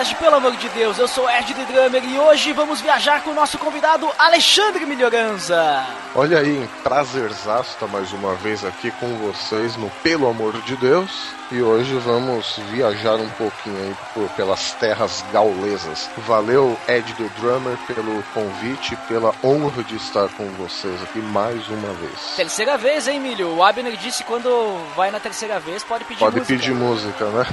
Podcast, pelo amor de Deus, eu sou Ed The Drummer e hoje vamos viajar com o nosso convidado Alexandre Melhoranza. Olha aí, prazerzaço estar mais uma vez aqui com vocês no Pelo Amor de Deus. E hoje vamos viajar um pouquinho aí por, pelas terras gaulesas. Valeu, Ed The Drummer, pelo convite, pela honra de estar com vocês aqui mais uma vez. Terceira vez, hein, Milho? O Abner disse que quando vai na terceira vez pode pedir Pode música. pedir música, né?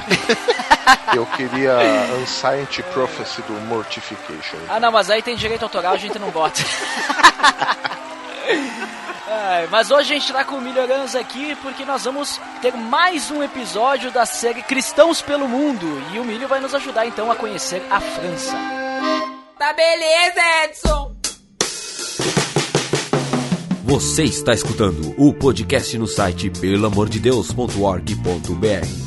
Eu queria Unscience Prophecy do Mortification. Ah, não, mas aí tem direito autoral, a gente não bota. Ai, mas hoje a gente tá com o Melhoranza aqui porque nós vamos ter mais um episódio da série Cristãos pelo Mundo e o Milho vai nos ajudar então a conhecer a França. Tá beleza, Edson! Você está escutando o podcast no site pelamordedeus.org.br,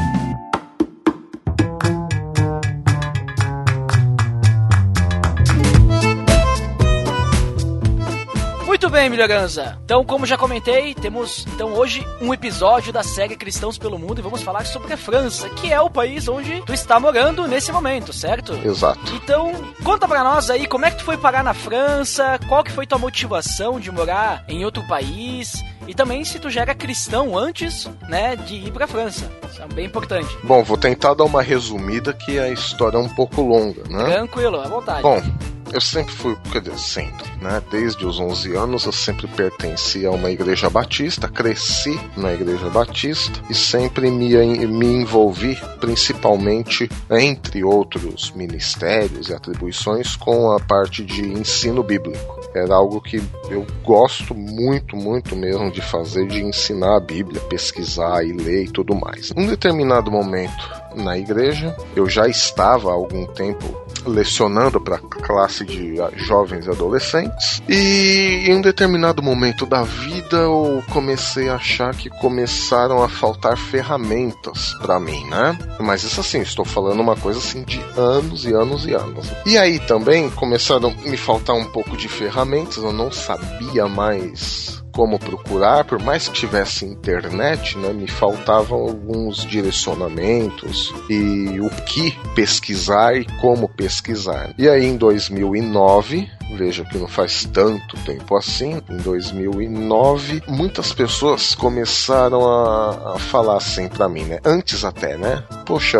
Bem, Melhoranza. Então, como já comentei, temos então hoje um episódio da série Cristãos pelo Mundo e vamos falar sobre a França, que é o país onde tu está morando nesse momento, certo? Exato. Então, conta pra nós aí como é que tu foi parar na França, qual que foi tua motivação de morar em outro país e também se tu já era cristão antes, né, de ir pra França. Isso é bem importante. Bom, vou tentar dar uma resumida que a história é um pouco longa, né? Tranquilo, à vontade. Bom, eu sempre fui, quer dizer, sempre, né? Desde os 11 anos eu sempre pertenci a uma igreja batista, cresci na igreja batista e sempre me, me envolvi, principalmente, entre outros ministérios e atribuições, com a parte de ensino bíblico. Era algo que eu gosto muito, muito mesmo de fazer, de ensinar a Bíblia, pesquisar e ler e tudo mais. Num determinado momento na igreja, eu já estava há algum tempo lecionando para classe de jovens e adolescentes. E em um determinado momento da vida eu comecei a achar que começaram a faltar ferramentas para mim, né? Mas isso assim, estou falando uma coisa assim de anos e anos e anos. E aí também começaram a me faltar um pouco de ferramentas, eu não sabia mais como procurar, por mais que tivesse internet, né, me faltavam alguns direcionamentos e o que pesquisar e como pesquisar. E aí em 2009, veja que não faz tanto tempo assim, em 2009, muitas pessoas começaram a, a falar assim para mim, né? Antes até, né? Poxa,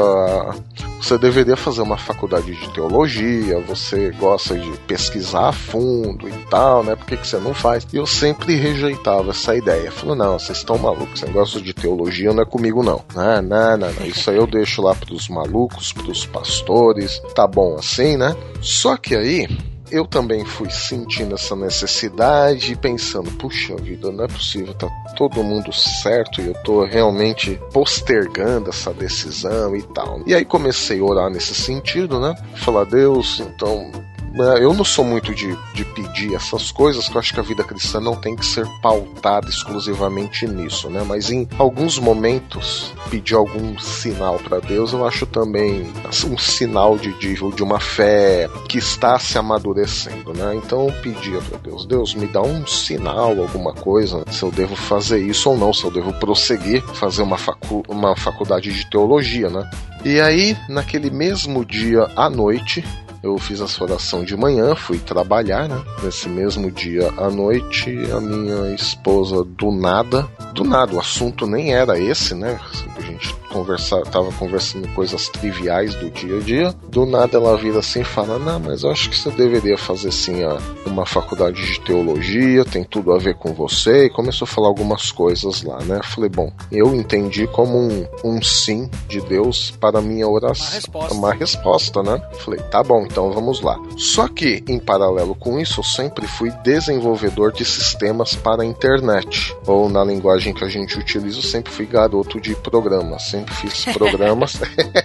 você deveria fazer uma faculdade de teologia, você gosta de pesquisar a fundo e tal, né? Por que, que você não faz? E eu sempre rejeitava essa ideia. Falei, não, vocês estão malucos, esse negócio de teologia não é comigo não. Não, não, não, não. Isso aí eu deixo lá pros malucos, pros pastores, tá bom assim, né? Só que aí, eu também fui sentindo essa necessidade e pensando, puxa vida, não é possível, tá todo mundo certo e eu tô realmente postergando essa decisão e tal. E aí comecei a orar nesse sentido, né? Falar, Deus, então eu não sou muito de, de pedir essas coisas, que eu acho que a vida cristã não tem que ser pautada exclusivamente nisso, né? Mas em alguns momentos, pedir algum sinal para Deus, eu acho também um sinal de, de, de uma fé que está se amadurecendo, né? Então eu pedia para Deus, Deus, me dá um sinal, alguma coisa, se eu devo fazer isso ou não, se eu devo prosseguir, fazer uma, facu uma faculdade de teologia, né? E aí, naquele mesmo dia à noite, eu fiz essa oração de manhã, fui trabalhar, né? Nesse mesmo dia à noite, a minha esposa do nada, do nada, o assunto nem era esse, né? A gente conversar, tava conversando coisas triviais do dia a dia. Do nada ela vira assim e fala: Não, mas eu acho que você deveria fazer sim uma faculdade de teologia, tem tudo a ver com você. E começou a falar algumas coisas lá, né? Falei: Bom, eu entendi como um, um sim de Deus para a minha oração. Uma resposta. Uma resposta, né? Falei: Tá bom, então vamos lá. Só que, em paralelo com isso, eu sempre fui desenvolvedor de sistemas para a internet. Ou na linguagem que a gente utiliza, eu sempre fui garoto de programa. Sempre fiz programas.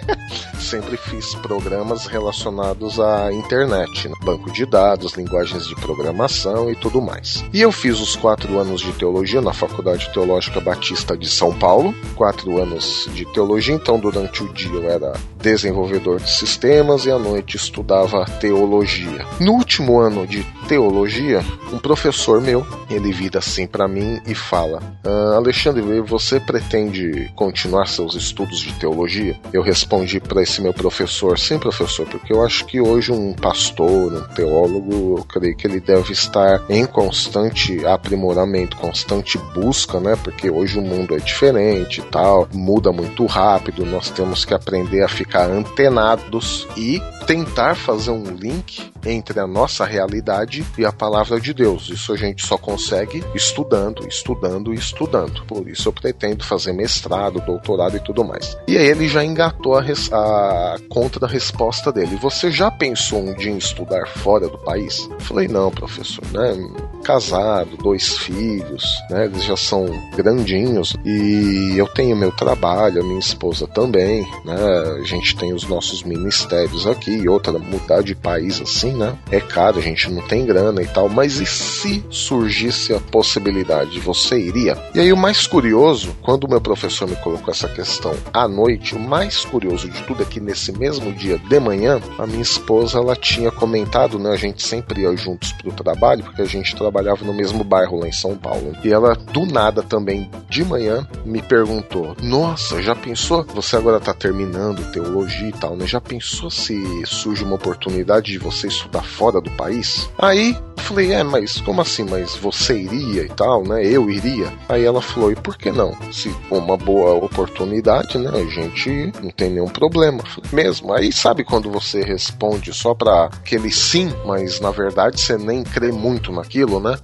sempre fiz programas relacionados à internet, né? banco de dados, linguagens de programação e tudo mais. E eu fiz os quatro anos de teologia na Faculdade Teológica Batista de São Paulo, quatro anos de teologia, então durante o dia eu era desenvolvedor de sistemas e à noite estudava teologia. No último ano de teologia, um professor meu, ele vira assim para mim e fala: ah, Alexandre, você pretende continuar seus estudos de teologia? Eu respondi para esse meu professor: Sim, professor, porque eu acho que hoje um pastor, um teólogo, eu creio que ele deve estar em constante aprimoramento, constante busca, né? Porque hoje o mundo é diferente e tal, muda muito rápido, nós temos que aprender a ficar antenados e tentar fazer um link entre a nossa realidade e a palavra de Deus. Isso a gente só consegue estudando, estudando e estudando. Por isso eu pretendo fazer mestrado, doutorado e tudo mais. E aí ele já engatou a, a contra-resposta dele. Você já pensou um dia em estudar fora do país? Eu falei, não, professor, né? Casado, dois filhos, né? Eles já são grandinhos e eu tenho meu trabalho, a minha esposa também, né? A gente tem os nossos ministérios aqui e outra, mudar de país assim, né? É caro, a gente não tem grana e tal, mas e se surgisse a possibilidade, você iria? E aí o mais curioso, quando o meu professor me colocou essa questão à noite, o mais curioso de tudo é que nesse mesmo dia de manhã, a minha esposa ela tinha comentado, né? A gente sempre ia juntos pro trabalho, porque a gente trabalhava no mesmo bairro lá em São Paulo. E ela do nada também de manhã me perguntou: "Nossa, já pensou? Você agora tá terminando teologia e tal, né? Já pensou se surge uma oportunidade de você estudar fora do país. Aí falei, é, mas como assim? Mas você iria e tal, né? Eu iria. Aí ela falou, e por que não? Se for uma boa oportunidade, né? A gente não tem nenhum problema. Falei, mesmo. Aí sabe quando você responde só pra aquele sim, mas na verdade você nem crê muito naquilo, né?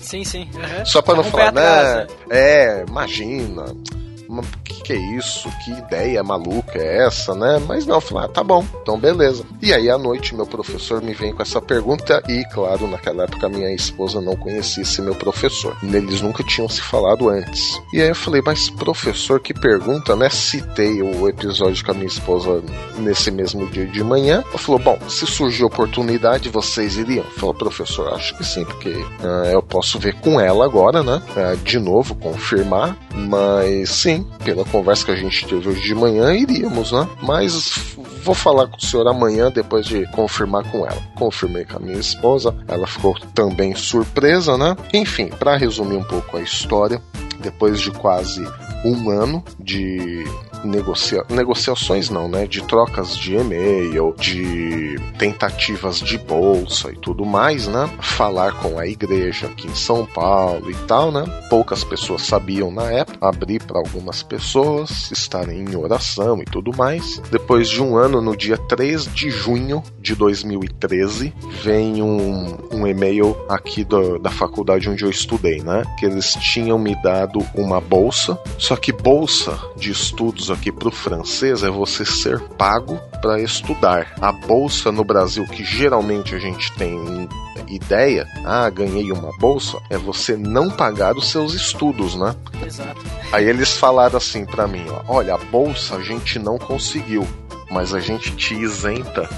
Sim, sim. Uhum. Só pra não tá falar, né? É, imagina o que, que, é isso? Que ideia maluca é essa, né? Mas não, eu falei, ah, tá bom, então beleza. E aí à noite meu professor me vem com essa pergunta e, claro, naquela época minha esposa não conhecia esse meu professor. Eles nunca tinham se falado antes. E aí eu falei, mas professor, que pergunta, né? Citei o episódio com a minha esposa nesse mesmo dia de manhã. Ela falou, bom, se surgir oportunidade, vocês iriam? Falou, professor, acho que sim, porque uh, eu posso ver com ela agora, né? Uh, de novo, confirmar, mas sim, pela conversa que a gente teve hoje de manhã, iríamos, né? Mas vou falar com o senhor amanhã depois de confirmar com ela. Confirmei com a minha esposa, ela ficou também surpresa, né? Enfim, para resumir um pouco a história, depois de quase um ano de negocia negociações não, né? De trocas de e-mail, de tentativas de bolsa e tudo mais, né? Falar com a igreja aqui em São Paulo e tal, né? Poucas pessoas sabiam na época, abrir para algumas pessoas, estarem em oração e tudo mais. Depois de um ano, no dia 3 de junho de 2013, vem um, um e-mail aqui do, da faculdade onde eu estudei, né? Que eles tinham me dado uma bolsa, só que bolsa de estudos aqui para o francês é você ser pago para estudar. A bolsa no Brasil, que geralmente a gente tem ideia, ah, ganhei uma bolsa, é você não pagar os seus estudos, né? Exato. Aí eles falaram assim para mim, ó, olha, a bolsa a gente não conseguiu, mas a gente te isenta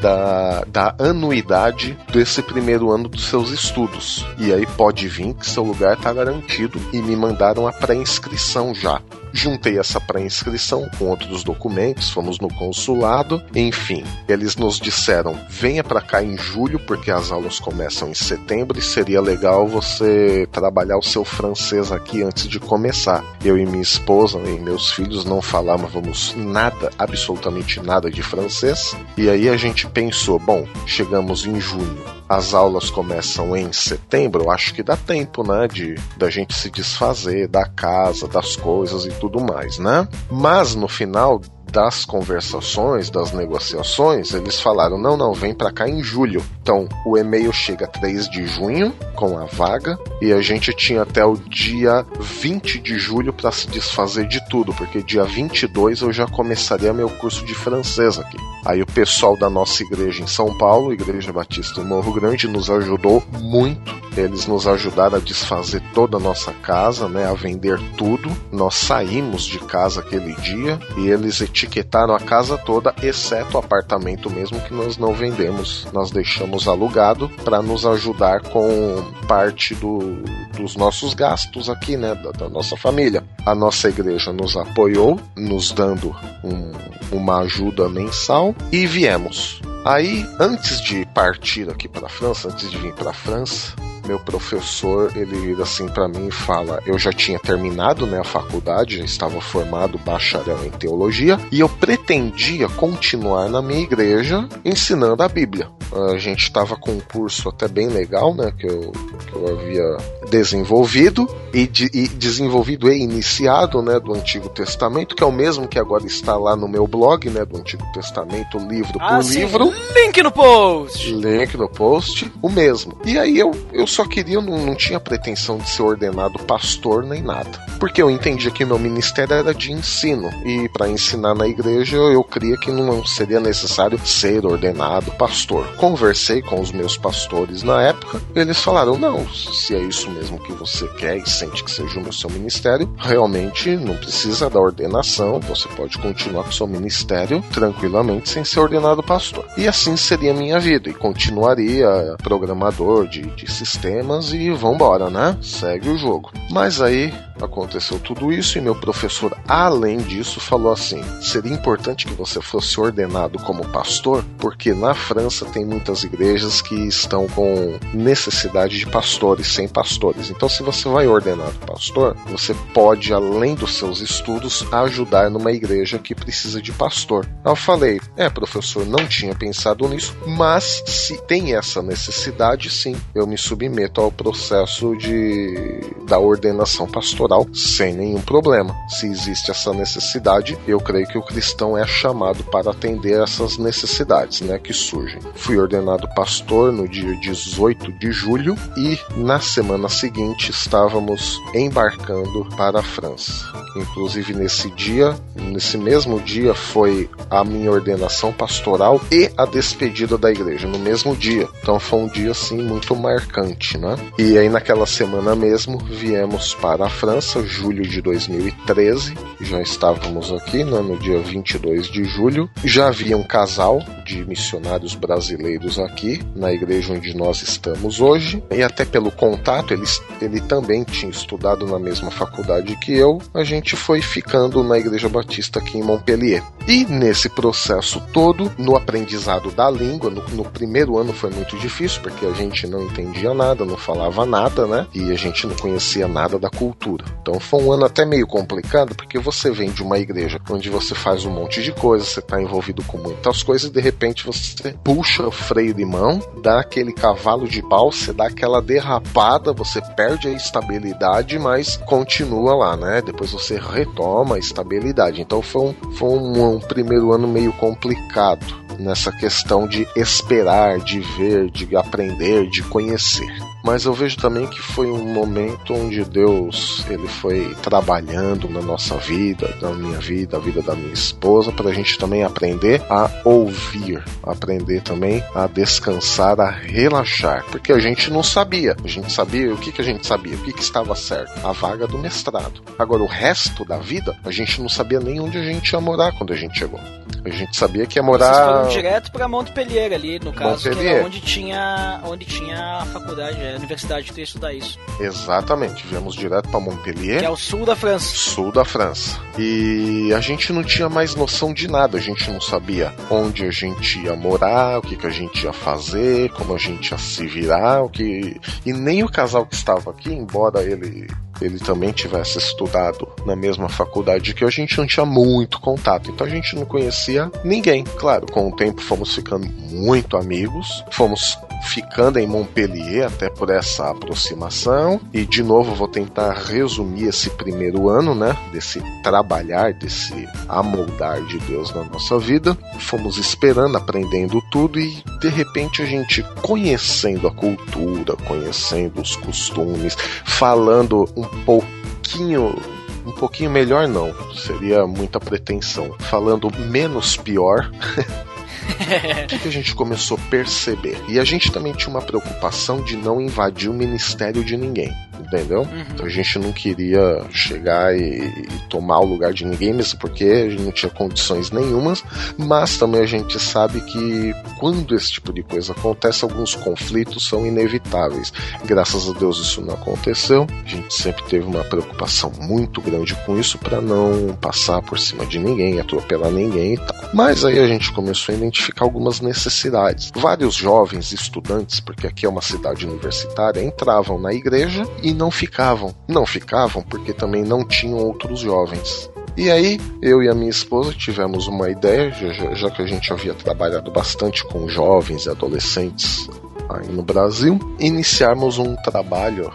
da, da anuidade desse primeiro ano dos seus estudos. E aí pode vir que seu lugar está garantido e me mandaram a pré-inscrição já. Juntei essa pré-inscrição com outros documentos, fomos no consulado, enfim. Eles nos disseram: venha para cá em julho, porque as aulas começam em setembro e seria legal você trabalhar o seu francês aqui antes de começar. Eu e minha esposa e meus filhos não falávamos nada, absolutamente nada de francês, e aí a gente pensou: bom, chegamos em junho as aulas começam em setembro, eu acho que dá tempo, né, de da gente se desfazer da casa, das coisas e tudo mais, né? Mas no final das conversações, das negociações, eles falaram: não, não, vem para cá em julho. Então, o e-mail chega 3 de junho com a vaga e a gente tinha até o dia 20 de julho para se desfazer de tudo, porque dia 22 eu já começaria meu curso de francês aqui. Aí o pessoal da nossa igreja em São Paulo, Igreja Batista do Morro Grande, nos ajudou muito. Eles nos ajudaram a desfazer toda a nossa casa, né, a vender tudo. Nós saímos de casa aquele dia e eles a casa toda, exceto o apartamento mesmo que nós não vendemos. Nós deixamos alugado para nos ajudar com parte do, dos nossos gastos aqui, né, da, da, nossa família. A nossa igreja nos apoiou, nos dando um, uma ajuda mensal e viemos. Aí, antes de partir aqui para a França, antes de vir para a França, meu professor, ele vira assim para mim e fala: eu já tinha terminado né, a faculdade, já estava formado bacharel em teologia, e eu pretendia continuar na minha igreja ensinando a Bíblia. A gente estava com um curso até bem legal, né, que eu, que eu havia desenvolvido e, de, e desenvolvido e iniciado, né, do Antigo Testamento, que é o mesmo que agora está lá no meu blog, né, do Antigo Testamento, livro Ah, por sim. livro. Link no post! Link no post, o mesmo. E aí eu, eu só queria, eu não, não tinha pretensão de ser ordenado pastor nem nada. Porque eu entendia que meu ministério era de ensino. E para ensinar na igreja eu cria que não seria necessário ser ordenado pastor. Conversei com os meus pastores na época, eles falaram: não, se é isso mesmo que você quer e sente que seja o seu ministério, realmente não precisa da ordenação, você pode continuar com o seu ministério tranquilamente sem ser ordenado pastor. E assim seria a minha vida, e continuaria programador de, de sistemas e vambora, né? Segue o jogo. Mas aí aconteceu tudo isso e meu professor, além disso, falou assim: seria importante que você fosse ordenado como pastor, porque na França tem muitas igrejas que estão com necessidade de pastores, sem pastores. Então, se você vai ordenado pastor, você pode, além dos seus estudos, ajudar numa igreja que precisa de pastor. Eu falei: é, professor, não tinha pensado nisso, mas se tem essa necessidade, sim, eu me submeto ao processo de da ordenação pastoral sem nenhum problema. Se existe essa necessidade, eu creio que o cristão é chamado para atender essas necessidades, né, que surgem. Fui ordenado pastor no dia 18 de julho e na semana seguinte estávamos embarcando para a França. Inclusive nesse dia, nesse mesmo dia foi a minha ordenação pastoral e a despedida da igreja no mesmo dia. Então foi um dia assim muito marcante, né? E aí naquela semana mesmo viemos para a França, julho de 2013. Já estávamos aqui né, no dia 22 de julho. Já havia um casal de missionários brasileiros aqui na igreja onde nós estamos hoje. E até pelo contato, ele, ele também tinha estudado na mesma faculdade que eu. A gente foi ficando na Igreja Batista aqui em Montpellier. E nesse processo todo, no aprendizado da língua, no, no primeiro ano foi muito difícil, porque a gente não entendia nada, não falava nada, né? E a gente não conhecia nada da cultura. Então foi um ano até meio complicado, porque você vem de uma igreja onde você faz um monte de coisas, você está envolvido com muitas coisas, e de repente você puxa o freio de mão, dá aquele cavalo de pau, você dá aquela derrapada, você perde a estabilidade, mas continua lá, né? Depois você retoma a estabilidade. Então foi um, foi um, um primeiro ano meio complicado nessa questão de esperar, de ver, de aprender, de conhecer. Mas eu vejo também que foi um momento onde Deus ele foi trabalhando na nossa vida, na minha vida, a vida da minha esposa, para a gente também aprender a ouvir, aprender também a descansar, a relaxar, porque a gente não sabia. A gente sabia o que, que a gente sabia, o que, que estava certo, a vaga do mestrado. Agora o resto da vida a gente não sabia nem onde a gente ia morar quando a gente chegou. A gente sabia que ia Vocês morar foram direto pra Montpellier ali, no caso, que Montpellier. era onde tinha, onde tinha a faculdade, a universidade que ia estudar isso. exatamente. Viemos direto para Montpellier. Que é o sul da França. sul da França. E a gente não tinha mais noção de nada, a gente não sabia onde a gente ia morar, o que, que a gente ia fazer, como a gente ia se virar, o que. E nem o casal que estava aqui, embora ele. Ele também tivesse estudado na mesma faculdade que eu, a gente não tinha muito contato, então a gente não conhecia ninguém. Claro, com o tempo fomos ficando muito amigos, fomos ficando em Montpellier até por essa aproximação. E de novo vou tentar resumir esse primeiro ano, né? Desse trabalhar, desse amoldar de Deus na nossa vida. Fomos esperando, aprendendo tudo e de repente a gente conhecendo a cultura, conhecendo os costumes, falando um pouquinho um pouquinho melhor não, seria muita pretensão. Falando menos pior, o que, que a gente começou a perceber? E a gente também tinha uma preocupação de não invadir o ministério de ninguém entendeu? Uhum. A gente não queria chegar e, e, tomar o lugar de ninguém, mesmo porque a gente não tinha condições nenhumas, mas também a gente sabe que quando esse tipo de coisa acontece, alguns conflitos são inevitáveis. Graças a Deus isso não aconteceu. A gente sempre teve uma preocupação muito grande com isso para não passar por cima de ninguém, atropelar ninguém e tal. Mas aí a gente começou a identificar algumas necessidades. Vários jovens estudantes, porque aqui é uma cidade universitária, entravam na igreja e não ficavam. Não ficavam porque também não tinham outros jovens. E aí, eu e a minha esposa tivemos uma ideia, já, já que a gente havia trabalhado bastante com jovens e adolescentes aí no Brasil, iniciarmos um trabalho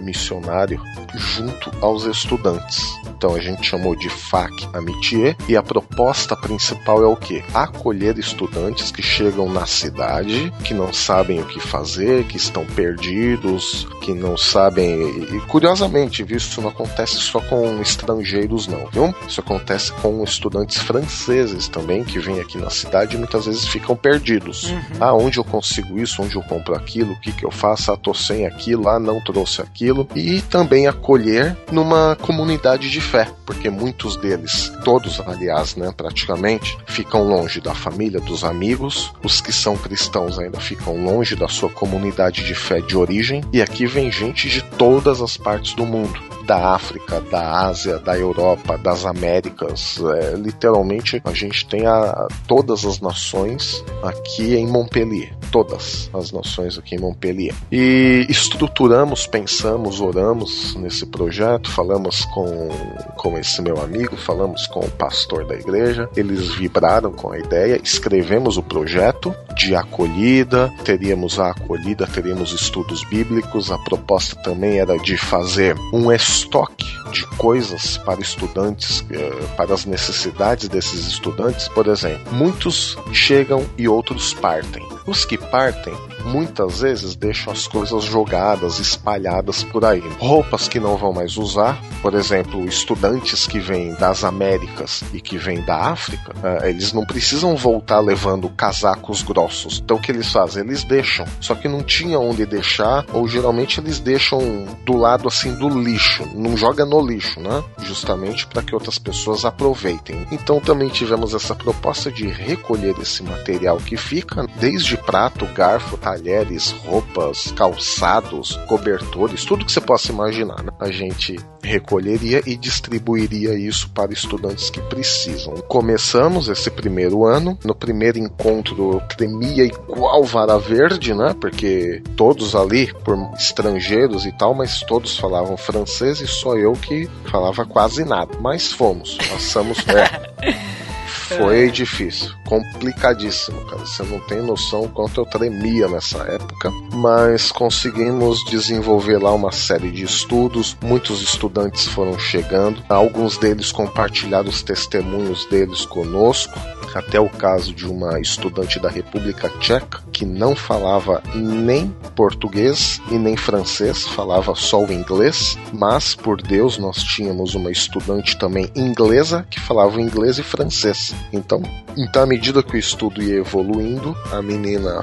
missionário junto aos estudantes. Então a gente chamou de FAC Amitié e a proposta principal é o que? Acolher estudantes que chegam na cidade, que não sabem o que fazer, que estão perdidos, que não sabem. E curiosamente, isso não acontece só com estrangeiros, não, viu? Isso acontece com estudantes franceses também, que vêm aqui na cidade e muitas vezes ficam perdidos. Uhum. Ah, onde eu consigo isso? Onde eu compro aquilo? O que, que eu faço? Ah, tô sem aquilo, ah, não trouxe aquilo. E também acolher numa comunidade de fé, porque muitos deles, todos aliás, né, praticamente, ficam longe da família, dos amigos, os que são cristãos ainda ficam longe da sua comunidade de fé de origem, e aqui vem gente de todas as partes do mundo da África, da Ásia, da Europa, das Américas. É, literalmente, a gente tem a, todas as nações aqui em Montpellier. Todas as nações aqui em Montpellier. E estruturamos, pensamos, oramos nesse projeto, falamos com, com esse meu amigo, falamos com o pastor da igreja, eles vibraram com a ideia, escrevemos o projeto de acolhida, teríamos a acolhida, teríamos estudos bíblicos, a proposta também era de fazer um estoque de coisas para estudantes, eh, para as necessidades desses estudantes. Por exemplo, muitos chegam e outros partem. Os que partem muitas vezes deixam as coisas jogadas, espalhadas por aí. Roupas que não vão mais usar, por exemplo, estudantes que vêm das Américas e que vêm da África, uh, eles não precisam voltar levando casacos grossos. Então o que eles fazem? Eles deixam. Só que não tinha onde deixar, ou geralmente eles deixam do lado assim do lixo. Não joga no lixo, né? Justamente para que outras pessoas aproveitem. Então também tivemos essa proposta de recolher esse material que fica, desde prato, garfo, tá talheres, roupas, calçados, cobertores, tudo que você possa imaginar. Né? A gente recolheria e distribuiria isso para estudantes que precisam. Começamos esse primeiro ano, no primeiro encontro tremia igual vara verde, né? Porque todos ali, por estrangeiros e tal, mas todos falavam francês e só eu que falava quase nada. Mas fomos, passamos. É. Foi difícil, complicadíssimo, cara. Você não tem noção quanto eu tremia nessa época, mas conseguimos desenvolver lá uma série de estudos. Muitos estudantes foram chegando, alguns deles compartilharam os testemunhos deles conosco até o caso de uma estudante da República Tcheca que não falava nem português e nem francês, falava só o inglês, mas por Deus nós tínhamos uma estudante também inglesa que falava inglês e francês. Então, então medida que o estudo ia evoluindo, a menina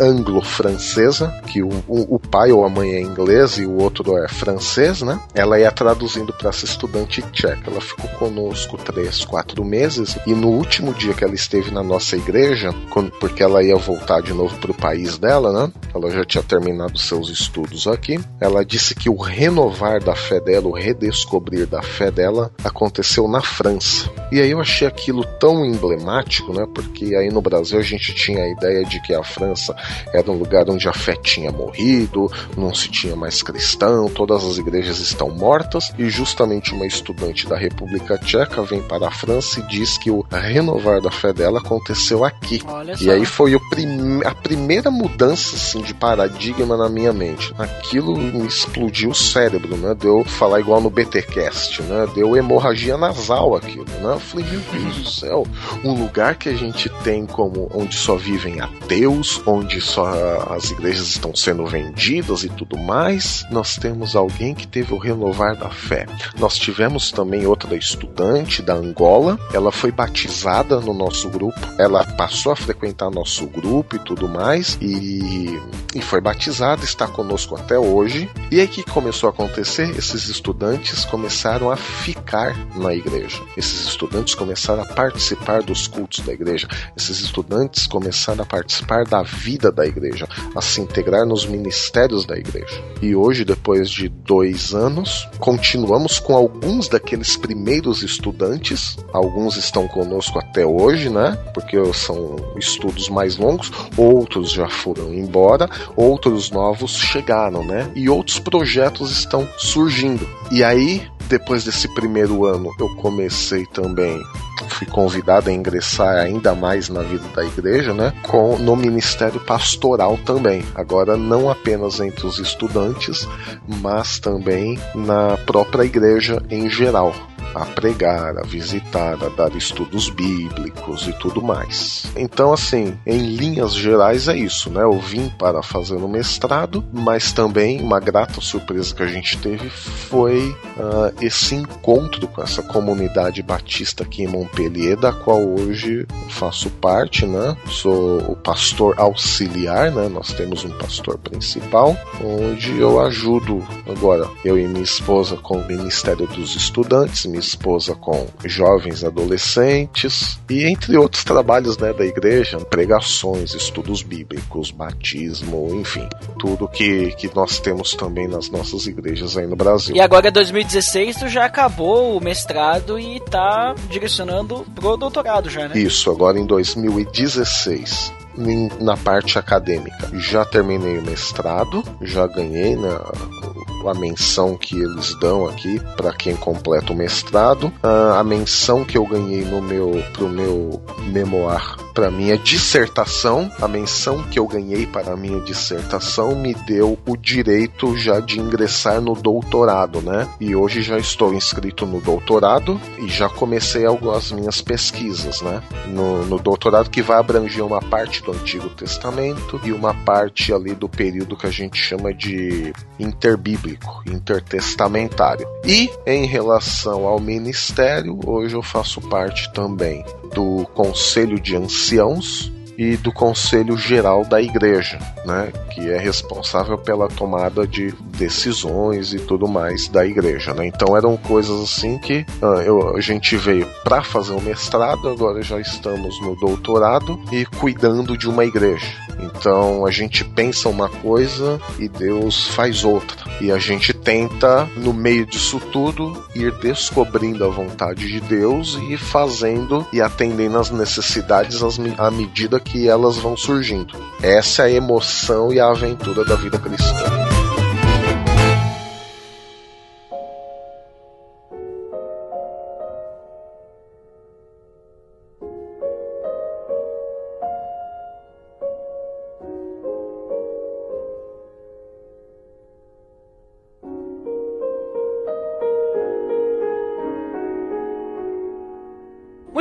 anglo-francesa, que o, o, o, pai ou a mãe é inglês e o outro é francês, né? Ela ia traduzindo para essa estudante tcheca. Ela ficou conosco três, quatro meses e no último dia que ela esteve na nossa igreja, quando, porque ela ia voltar de novo para o país dela, né? Ela já tinha terminado seus estudos aqui. Ela disse que o renovar da fé dela, o redescobrir da fé dela, aconteceu na França E aí eu achei aquilo tão emblemático, né? Porque aí no Brasil a gente tinha a ideia de que a França era um lugar onde a fé tinha morrido, não se tinha mais cristão, todas as igrejas estão mortas, e justamente uma estudante da República Tcheca vem para a França e diz que o renovar da fé dela aconteceu aqui. E aí foi prim a primeira mudança assim, de paradigma na minha mente. Aquilo me explodiu o cérebro, né? Deu falar igual no BTcast, né? Deu hemorragia nasal aquilo, né? Eu falei, meu Deus do céu, um lugar que a gente tem como onde só vivem ateus, onde só as igrejas estão sendo vendidas e tudo mais, nós temos alguém que teve o renovar da fé. Nós tivemos também outra estudante da Angola, ela foi batizada no nosso grupo, ela passou a frequentar nosso grupo e tudo mais, e, e foi batizada, está conosco até hoje. E aí que começou a acontecer? Esses estudantes começaram a ficar na igreja. Esses estudantes começaram a participar dos cultos da igreja. Esses estudantes começaram a participar da vida da igreja, a se integrar nos ministérios da igreja. E hoje, depois de dois anos, continuamos com alguns daqueles primeiros estudantes. Alguns estão conosco até hoje, né? Porque são estudos mais longos. Outros já foram embora. Outros novos chegaram, né? E outros projetos estão surgindo. E aí, depois desse primeiro ano, eu comecei também fui convidado a ingressar ainda mais na vida da igreja, né? Com, no ministério pastoral também. Agora, não apenas entre os estudantes, mas também na própria igreja em geral a pregar, a visitar, a dar estudos bíblicos e tudo mais. Então, assim, em linhas gerais é isso, né? Eu vim para fazer o mestrado, mas também uma grata surpresa que a gente teve foi uh, esse encontro com essa comunidade batista aqui em Montpellier, da qual hoje faço parte, né? Sou o pastor auxiliar, né? Nós temos um pastor principal, onde eu ajudo agora, eu e minha esposa com o Ministério dos Estudantes, minha esposa com jovens adolescentes e entre outros trabalhos né, da igreja, pregações, estudos bíblicos, batismo, enfim, tudo que, que nós temos também nas nossas igrejas aí no Brasil. E agora 2016 tu já acabou o mestrado e tá direcionando pro doutorado já, né? Isso, agora em 2016 na parte acadêmica. Já terminei o mestrado, já ganhei na, a menção que eles dão aqui para quem completa o mestrado, a menção que eu ganhei no meu pro meu memoir para minha dissertação, a menção que eu ganhei para minha dissertação me deu o direito já de ingressar no doutorado, né? E hoje já estou inscrito no doutorado e já comecei as minhas pesquisas, né? No, no doutorado que vai abranger uma parte do Antigo Testamento e uma parte ali do período que a gente chama de interbíblico, intertestamentário. E em relação ao ministério, hoje eu faço parte também do Conselho de Anciãos e do Conselho Geral da Igreja, né, que é responsável pela tomada de decisões e tudo mais da igreja. Né? Então eram coisas assim que uh, eu, a gente veio para fazer o mestrado, agora já estamos no doutorado e cuidando de uma igreja. Então a gente pensa uma coisa e Deus faz outra. E a gente tenta, no meio disso tudo, ir descobrindo a vontade de Deus e fazendo e atendendo às necessidades à medida que elas vão surgindo. Essa é a emoção e a aventura da vida cristã.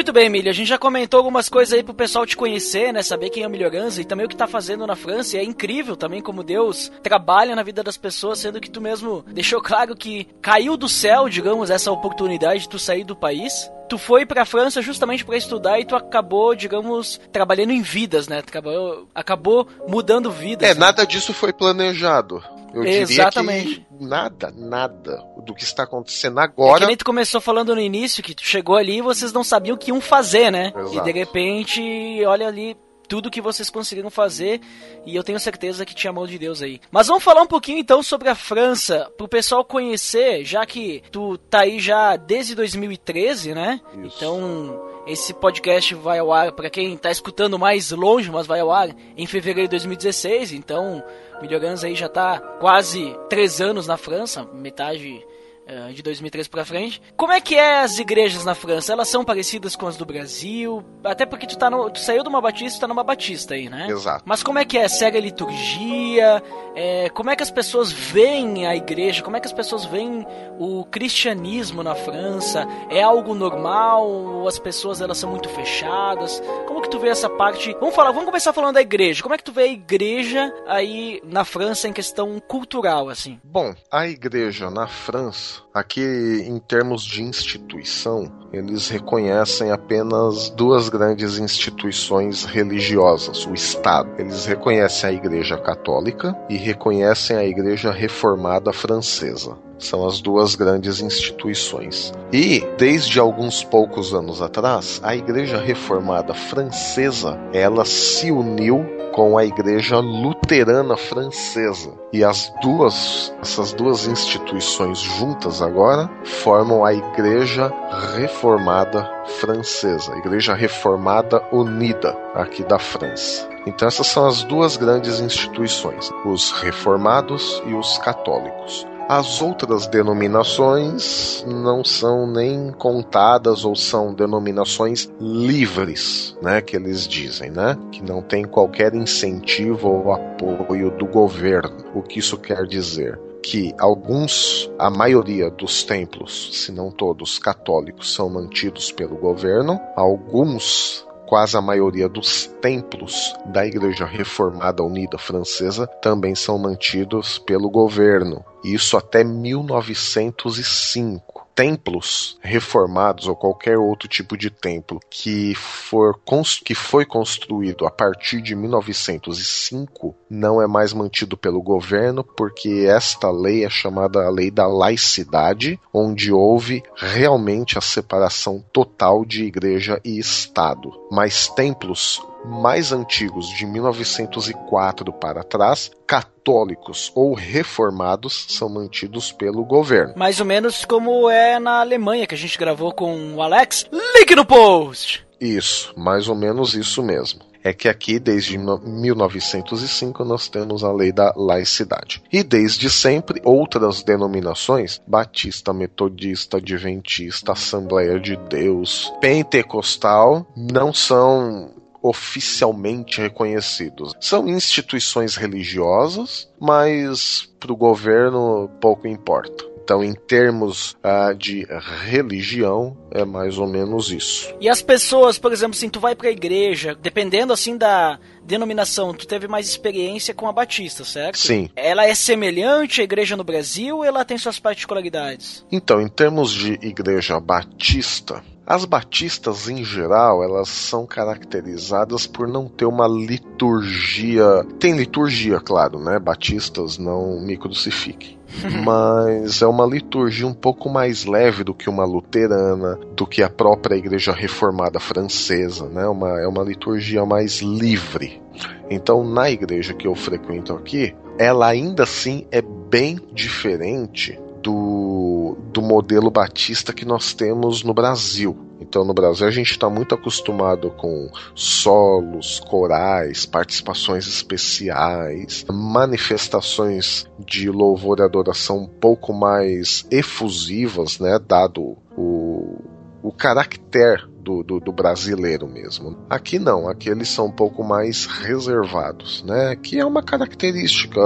Muito bem, Emílio. A gente já comentou algumas coisas aí pro pessoal te conhecer, né? Saber quem é o Melhorança e também o que tá fazendo na França. E é incrível também como Deus trabalha na vida das pessoas, sendo que tu mesmo deixou claro que caiu do céu, digamos, essa oportunidade de tu sair do país tu foi para a França justamente para estudar e tu acabou, digamos, trabalhando em vidas, né? Acabou, acabou mudando vidas. É, né? nada disso foi planejado. Eu Exatamente. diria que nada, nada do que está acontecendo agora. É que nem tu começou falando no início que tu chegou ali e vocês não sabiam o que iam fazer, né? Exato. E de repente, olha ali, tudo que vocês conseguiram fazer e eu tenho certeza que tinha mão de Deus aí. Mas vamos falar um pouquinho então sobre a França, pro pessoal conhecer, já que tu tá aí já desde 2013, né? Isso. Então, esse podcast vai ao ar, para quem tá escutando mais longe, mas vai ao ar em fevereiro de 2016, então Melhorans aí já tá quase três anos na França, metade de 2013 pra frente. Como é que é as igrejas na França? Elas são parecidas com as do Brasil? Até porque tu, tá no, tu saiu de uma batista e tá numa batista aí, né? Exato. Mas como é que é? Segue a liturgia? É, como é que as pessoas veem a igreja? Como é que as pessoas veem o cristianismo na França? É algo normal? Ou as pessoas elas são muito fechadas? Como que tu vê essa parte? Vamos falar, vamos começar falando da igreja. Como é que tu vê a igreja aí na França em questão cultural, assim? Bom, a igreja na França, aqui em termos de instituição, eles reconhecem apenas duas grandes instituições religiosas, o Estado. Eles reconhecem a Igreja Católica e reconhecem a Igreja Reformada Francesa. São as duas grandes instituições. E, desde alguns poucos anos atrás, a Igreja Reformada Francesa, ela se uniu com a Igreja Luterana Francesa. E as duas, essas duas instituições juntas agora formam a Igreja Reformada Francesa, a Igreja Reformada Unida aqui da França. Então essas são as duas grandes instituições, os reformados e os católicos. As outras denominações não são nem contadas ou são denominações livres, né, que eles dizem, né, que não tem qualquer incentivo ou apoio do governo. O que isso quer dizer? Que alguns, a maioria dos templos, se não todos, católicos, são mantidos pelo governo, alguns quase a maioria dos templos da Igreja Reformada Unida Francesa também são mantidos pelo governo. Isso até 1905 templos reformados ou qualquer outro tipo de templo que for que foi construído a partir de 1905 não é mais mantido pelo governo porque esta lei é chamada a lei da laicidade, onde houve realmente a separação total de igreja e estado. Mas templos mais antigos de 1904 para trás, católicos ou reformados são mantidos pelo governo. Mais ou menos como é na Alemanha que a gente gravou com o Alex. Link no post! Isso, mais ou menos isso mesmo. É que aqui, desde 1905, nós temos a lei da laicidade. E desde sempre, outras denominações, batista, metodista, adventista, Assembleia de Deus, pentecostal, não são oficialmente reconhecidos. São instituições religiosas, mas para o governo pouco importa. Então, em termos uh, de religião, é mais ou menos isso. E as pessoas, por exemplo, assim, tu vai para a igreja, dependendo assim da denominação, tu teve mais experiência com a Batista, certo? Sim. Ela é semelhante à igreja no Brasil ou ela tem suas particularidades? Então, em termos de igreja batista, as batistas, em geral, elas são caracterizadas por não ter uma liturgia. Tem liturgia, claro, né? Batistas não me crucifiquem. Mas é uma liturgia um pouco mais leve do que uma luterana, do que a própria Igreja Reformada Francesa, né? Uma, é uma liturgia mais livre. Então, na igreja que eu frequento aqui, ela ainda assim é bem diferente do, do modelo batista que nós temos no Brasil. Então, no Brasil, a gente está muito acostumado com solos, corais, participações especiais, manifestações de louvor e adoração um pouco mais efusivas, né? Dado o, o caráter do, do, do, brasileiro mesmo. Aqui não, aqui eles são um pouco mais reservados, né? Que é uma característica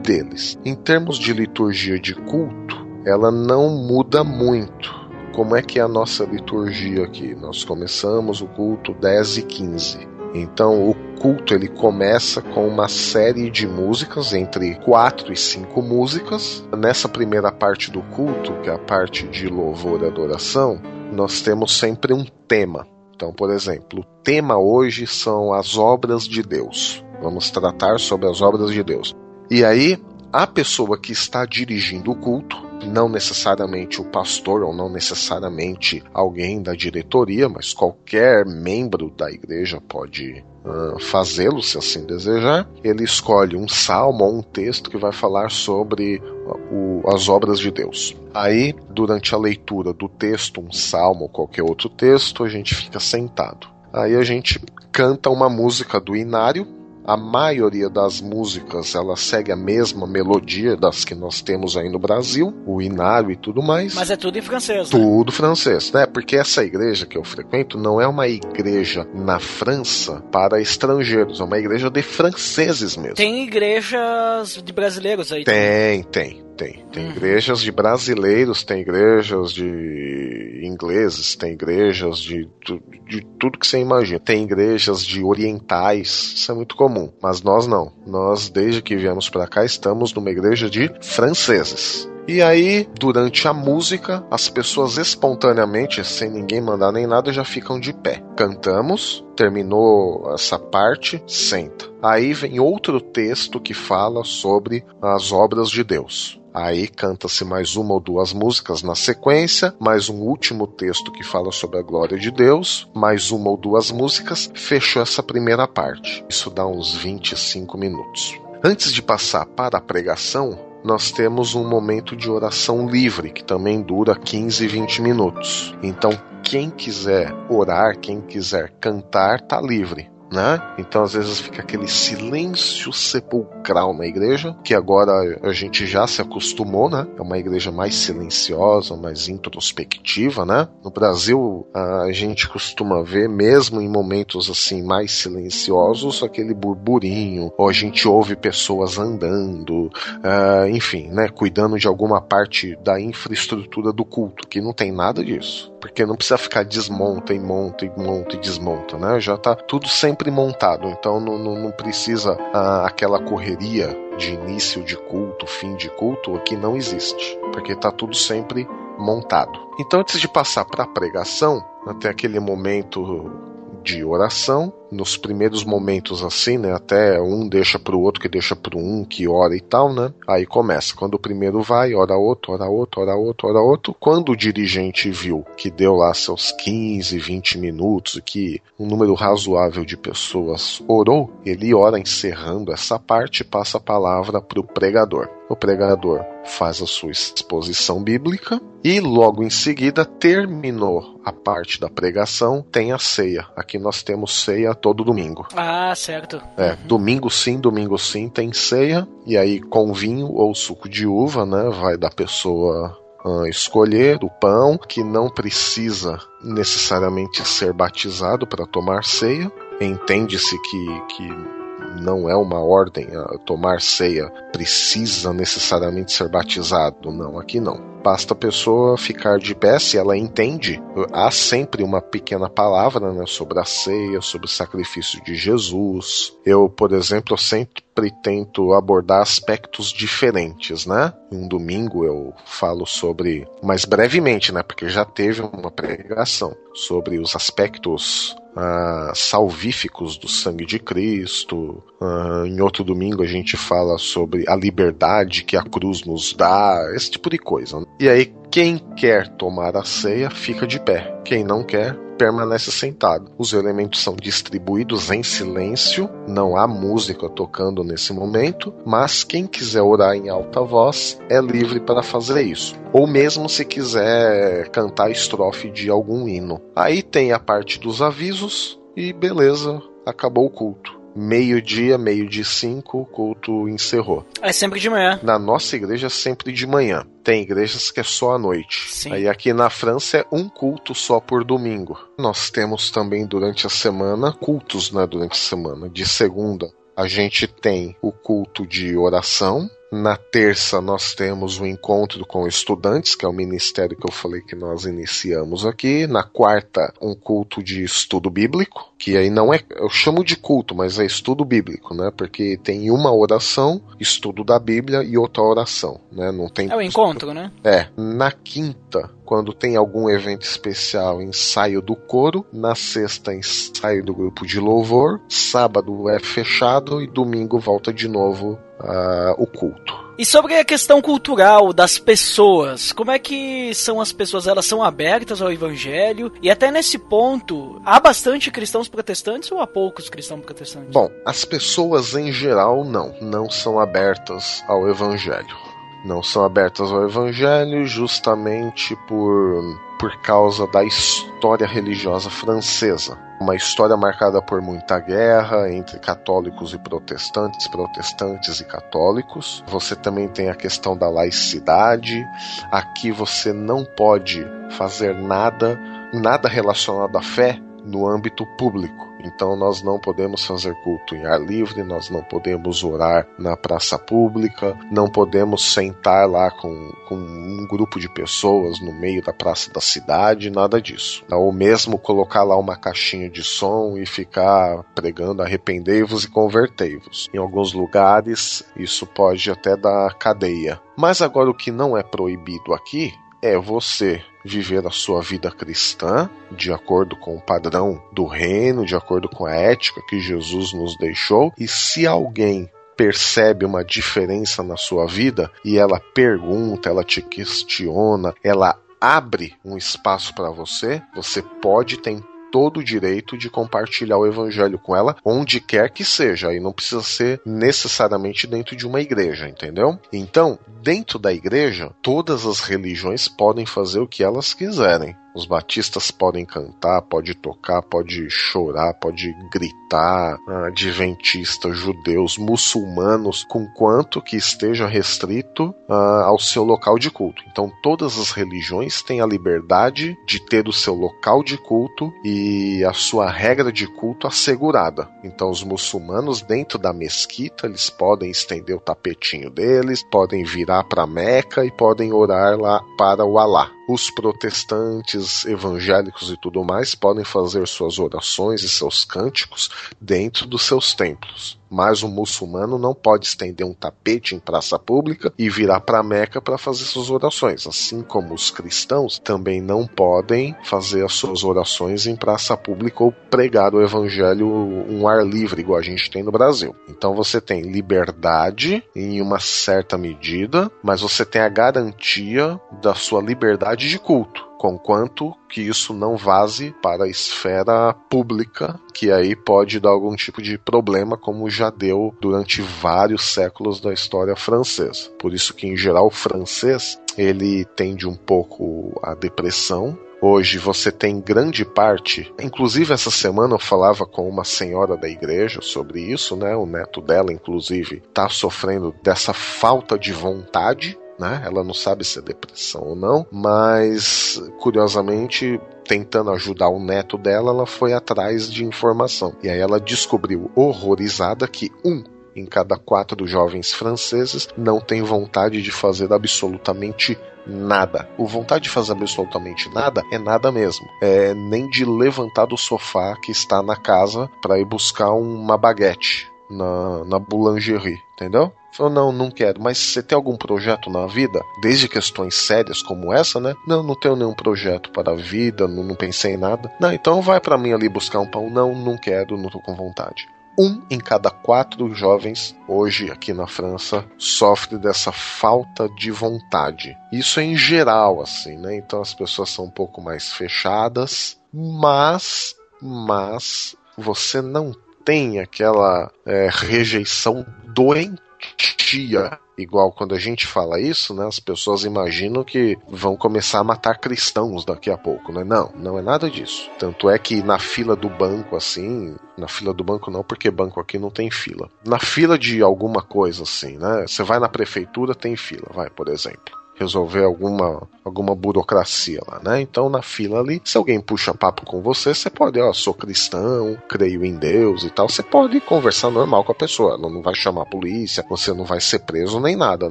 deles. Em termos de liturgia de culto, ela não muda muito. Como é que é a nossa liturgia aqui? Nós começamos o culto 10 e 15. Então o culto ele começa com uma série de músicas, entre quatro e cinco músicas. Nessa primeira parte do culto, que é a parte de louvor e adoração, nós temos sempre um tema. Então, por exemplo, o tema hoje são as obras de Deus. Vamos tratar sobre as obras de Deus. E aí, a pessoa que está dirigindo o culto, não necessariamente o pastor ou não necessariamente alguém da diretoria, mas qualquer membro da igreja pode uh, fazê-lo, se assim desejar. Ele escolhe um salmo ou um texto que vai falar sobre o, as obras de Deus. Aí, durante a leitura do texto, um salmo ou qualquer outro texto, a gente fica sentado. Aí a gente canta uma música do Inário, a maioria das músicas ela segue a mesma melodia das que nós temos aí no Brasil, o inário e tudo mais. Mas é tudo em francês. Né? Tudo francês, né? Porque essa igreja que eu frequento não é uma igreja na França para estrangeiros, é uma igreja de franceses mesmo. Tem igrejas de brasileiros aí. Tem, tem. Tem. Tem uhum. igrejas de brasileiros, tem igrejas de ingleses, tem igrejas de, de, de, tudo que você imagina. Tem igrejas de orientais, isso é muito comum. Mas nós não. Nós, desde que viemos para cá, estamos numa igreja de franceses. E aí, durante a música, as pessoas espontaneamente, sem ninguém mandar nem nada, já ficam de pé. Cantamos, terminou essa parte, senta. Aí vem outro texto que fala sobre as obras de Deus. Aí canta-se mais uma ou duas músicas na sequência, mais um último texto que fala sobre a glória de Deus, mais uma ou duas músicas, fechou essa primeira parte. Isso dá uns 25 minutos. Antes de passar para a pregação, nós temos um momento de oração livre, que também dura 15, 20 minutos. Então, quem quiser orar, quem quiser cantar, tá livre né? Então às vezes fica aquele silêncio sepulcral na igreja, que agora a gente já se acostumou, né? É uma igreja mais silenciosa, mais introspectiva, né? No Brasil a gente costuma ver, mesmo em momentos assim mais silenciosos, aquele burburinho, ou a gente ouve pessoas andando, uh, enfim, né? Cuidando de alguma parte da infraestrutura do culto, que não tem nada disso. Porque não precisa ficar desmonta e monta e monta e desmonta, né? Já tá tudo sempre montado, então não, não, não precisa ah, aquela correria de início de culto, fim de culto, que não existe, porque tá tudo sempre montado. Então, antes de passar para a pregação, até aquele momento de oração, nos primeiros momentos assim, né? Até um deixa pro outro, que deixa pro um, que ora e tal, né? Aí começa. Quando o primeiro vai, ora outro, ora outro, ora outro, ora outro. Quando o dirigente viu que deu lá seus 15, 20 minutos, que um número razoável de pessoas orou, ele ora encerrando essa parte e passa a palavra pro pregador. O pregador faz a sua exposição bíblica e logo em seguida terminou a parte da pregação, tem a ceia. Aqui nós temos ceia todo domingo. Ah, certo. É, uhum. domingo sim, domingo sim tem ceia, e aí com vinho ou suco de uva, né? Vai da pessoa uh, escolher o pão, que não precisa necessariamente ser batizado para tomar ceia. Entende-se que, que não é uma ordem, tomar ceia precisa necessariamente ser batizado. Não, aqui não. Basta a pessoa ficar de pé, se ela entende. Há sempre uma pequena palavra né, sobre a ceia, sobre o sacrifício de Jesus. Eu, por exemplo, sempre tento abordar aspectos diferentes, né? Um domingo eu falo sobre, mais brevemente, né? Porque já teve uma pregação sobre os aspectos uh, salvíficos do sangue de Cristo. Uh, em outro domingo a gente fala sobre a liberdade que a cruz nos dá, esse tipo de coisa. E aí, quem quer tomar a ceia fica de pé. Quem não quer, permanece sentado. Os elementos são distribuídos em silêncio, não há música tocando nesse momento, mas quem quiser orar em alta voz é livre para fazer isso. Ou mesmo se quiser cantar a estrofe de algum hino. Aí tem a parte dos avisos e beleza, acabou o culto meio-dia, meio-dia cinco, o culto encerrou. É sempre de manhã. Na nossa igreja é sempre de manhã. Tem igrejas que é só à noite. Sim. Aí aqui na França é um culto só por domingo. Nós temos também durante a semana cultos, né, durante a semana. De segunda a gente tem o culto de oração, na terça, nós temos o um encontro com estudantes, que é o ministério que eu falei que nós iniciamos aqui. Na quarta, um culto de estudo bíblico, que aí não é. Eu chamo de culto, mas é estudo bíblico, né? Porque tem uma oração, estudo da Bíblia e outra oração, né? Não tem. É o encontro, né? É. Na quinta, quando tem algum evento especial, ensaio do coro. Na sexta, ensaio do grupo de louvor. Sábado é fechado e domingo volta de novo uh, o culto. E sobre a questão cultural das pessoas, como é que são as pessoas? Elas são abertas ao evangelho? E até nesse ponto, há bastante cristãos protestantes ou há poucos cristãos protestantes? Bom, as pessoas em geral não, não são abertas ao evangelho. Não são abertas ao evangelho justamente por por causa da história religiosa francesa. Uma história marcada por muita guerra entre católicos e protestantes, protestantes e católicos. Você também tem a questão da laicidade. Aqui você não pode fazer nada, nada relacionado à fé no âmbito público. Então nós não podemos fazer culto em ar livre, nós não podemos orar na praça pública, não podemos sentar lá com, com um grupo de pessoas no meio da praça da cidade, nada disso. Ou mesmo colocar lá uma caixinha de som e ficar pregando arrependei-vos e convertei-vos. Em alguns lugares isso pode até dar cadeia. Mas agora o que não é proibido aqui é você viver a sua vida cristã de acordo com o padrão do reino, de acordo com a ética que Jesus nos deixou, e se alguém percebe uma diferença na sua vida e ela pergunta, ela te questiona, ela abre um espaço para você, você pode ter todo o direito de compartilhar o evangelho com ela onde quer que seja, e não precisa ser necessariamente dentro de uma igreja, entendeu? Então, dentro da igreja, todas as religiões podem fazer o que elas quiserem. Os batistas podem cantar, pode tocar, pode chorar, pode gritar, adventistas, judeus, muçulmanos, com quanto que esteja restrito uh, ao seu local de culto. Então todas as religiões têm a liberdade de ter o seu local de culto e a sua regra de culto assegurada. Então os muçulmanos dentro da mesquita eles podem estender o tapetinho deles, podem virar para Meca e podem orar lá para o Alá os protestantes evangélicos e tudo mais podem fazer suas orações e seus cânticos dentro dos seus templos. Mas o muçulmano não pode estender um tapete em praça pública e virar para Meca para fazer suas orações, assim como os cristãos também não podem fazer as suas orações em praça pública ou pregar o evangelho um ar livre, igual a gente tem no Brasil. Então você tem liberdade em uma certa medida, mas você tem a garantia da sua liberdade de culto conquanto que isso não vaze para a esfera pública, que aí pode dar algum tipo de problema, como já deu durante vários séculos da história francesa. Por isso que em geral o francês ele tende um pouco à depressão, Hoje você tem grande parte, inclusive essa semana eu falava com uma senhora da igreja sobre isso, né? O neto dela, inclusive, está sofrendo dessa falta de vontade né? Ela não sabe se é depressão ou não, mas curiosamente tentando ajudar o neto dela, ela foi atrás de informação. E aí ela descobriu, horrorizada, que um em cada quatro jovens franceses não tem vontade de fazer absolutamente nada. O vontade de fazer absolutamente nada é nada mesmo. É nem de levantar do sofá que está na casa para ir buscar uma baguete na, na boulangerie, entendeu? Falou, não, não quero. Mas você tem algum projeto na vida? Desde questões sérias como essa, né? Não, não tenho nenhum projeto para a vida, não, não pensei em nada. Não, então vai para mim ali buscar um pão. Não, não quero, não tô com vontade. Um em cada quatro jovens hoje aqui na França sofre dessa falta de vontade. Isso é em geral, assim, né? Então as pessoas são um pouco mais fechadas, mas, mas você não tem aquela é, rejeição doente tia. Igual quando a gente fala isso, né, as pessoas imaginam que vão começar a matar cristãos daqui a pouco, né? Não, não é nada disso. Tanto é que na fila do banco, assim, na fila do banco não, porque banco aqui não tem fila. Na fila de alguma coisa, assim, né? Você vai na prefeitura, tem fila, vai, por exemplo resolver alguma, alguma burocracia lá, né? Então, na fila ali, se alguém puxa papo com você, você pode, ó, sou cristão, creio em Deus e tal, você pode conversar normal com a pessoa, ela não vai chamar a polícia, você não vai ser preso nem nada,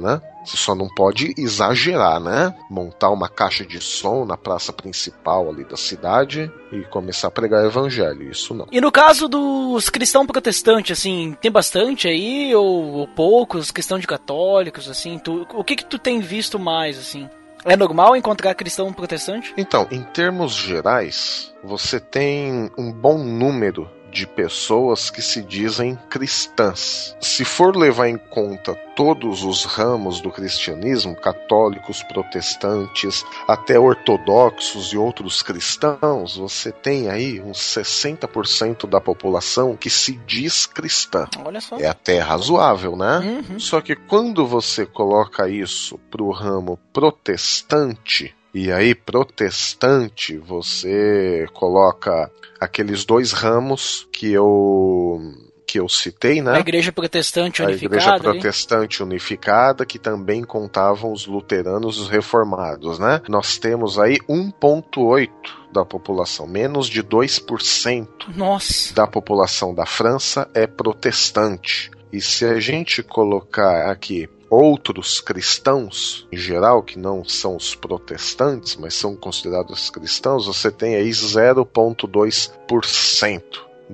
né? Você só não pode exagerar, né? Montar uma caixa de som na praça principal ali da cidade e começar a pregar evangelho. Isso não. E no caso dos cristãos protestantes, assim, tem bastante aí ou, ou poucos? Questão de católicos, assim, tu, o que que tu tem visto mais, assim? É normal encontrar cristão protestante? Então, em termos gerais, você tem um bom número de pessoas que se dizem cristãs. Se for levar em conta todos os ramos do cristianismo, católicos, protestantes, até ortodoxos e outros cristãos, você tem aí uns 60% da população que se diz cristã. Olha só. É até razoável, né? Uhum. Só que quando você coloca isso pro ramo protestante, e aí, protestante, você coloca aqueles dois ramos que eu que eu citei, né? A igreja protestante A unificada. igreja ali. protestante unificada, que também contavam os luteranos e os reformados, né? Nós temos aí 1,8 da população, menos de 2% Nossa. da população da França é protestante. E se a gente colocar aqui outros cristãos, em geral, que não são os protestantes, mas são considerados cristãos, você tem aí 0,2%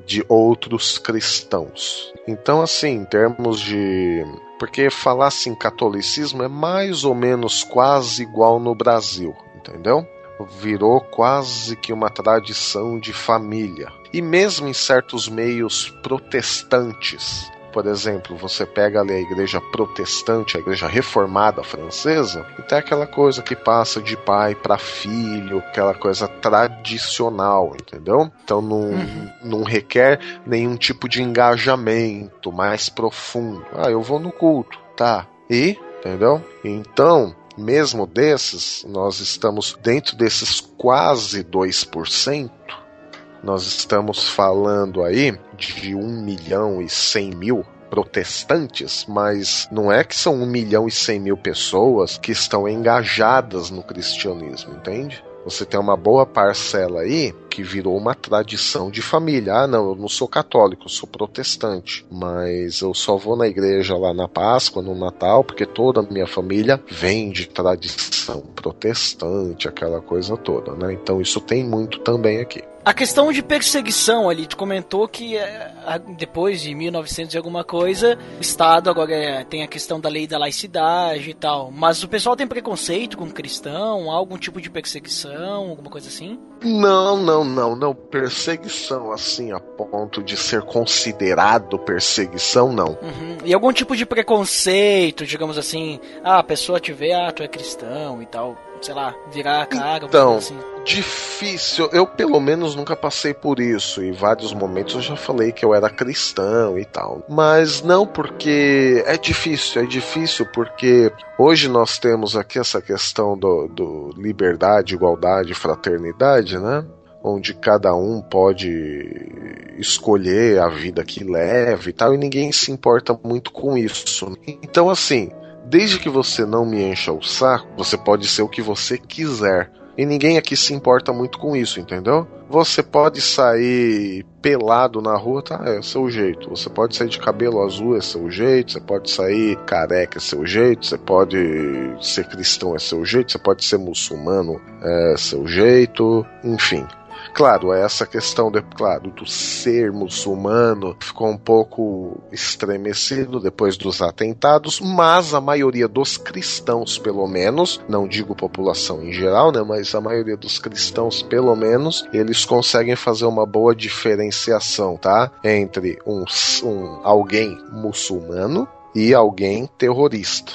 de outros cristãos. Então, assim, em termos de. Porque falar assim, catolicismo é mais ou menos quase igual no Brasil, entendeu? Virou quase que uma tradição de família. E mesmo em certos meios protestantes, por exemplo, você pega ali a igreja protestante, a igreja reformada francesa, e tem aquela coisa que passa de pai para filho, aquela coisa tradicional, entendeu? Então não, não requer nenhum tipo de engajamento mais profundo. Ah, eu vou no culto, tá? E, entendeu? Então, mesmo desses, nós estamos dentro desses quase 2%. Nós estamos falando aí de 1 milhão e 100 mil protestantes, mas não é que são 1 milhão e 100 mil pessoas que estão engajadas no cristianismo, entende? Você tem uma boa parcela aí que virou uma tradição de família. Ah, não, eu não sou católico, eu sou protestante, mas eu só vou na igreja lá na Páscoa, no Natal, porque toda a minha família vem de tradição protestante, aquela coisa toda, né? Então isso tem muito também aqui. A questão de perseguição ali, tu comentou que é, depois de 1900 e alguma coisa, o Estado agora é, tem a questão da lei da laicidade e tal. Mas o pessoal tem preconceito com cristão, há algum tipo de perseguição, alguma coisa assim? Não, não, não, não. Perseguição assim a ponto de ser considerado perseguição, não. Uhum. E algum tipo de preconceito, digamos assim, ah, a pessoa te vê, ah, tu é cristão e tal, sei lá, virar a cara, Então, assim. Difícil, eu pelo menos nunca passei por isso. Em vários momentos eu já falei que eu era cristão e tal. Mas não porque é difícil, é difícil porque hoje nós temos aqui essa questão do, do liberdade, igualdade, fraternidade, né? Onde cada um pode escolher a vida que leva e tal, e ninguém se importa muito com isso. Então, assim, desde que você não me encha o saco, você pode ser o que você quiser. E ninguém aqui se importa muito com isso, entendeu? Você pode sair pelado na rua, tá? É seu jeito. Você pode sair de cabelo azul, é seu jeito. Você pode sair careca, é seu jeito. Você pode ser cristão, é seu jeito. Você pode ser muçulmano, é seu jeito. Enfim. Claro, essa questão de, claro, do ser muçulmano ficou um pouco estremecido depois dos atentados, mas a maioria dos cristãos, pelo menos, não digo população em geral, né, mas a maioria dos cristãos, pelo menos, eles conseguem fazer uma boa diferenciação, tá? Entre um, um alguém muçulmano e alguém terrorista,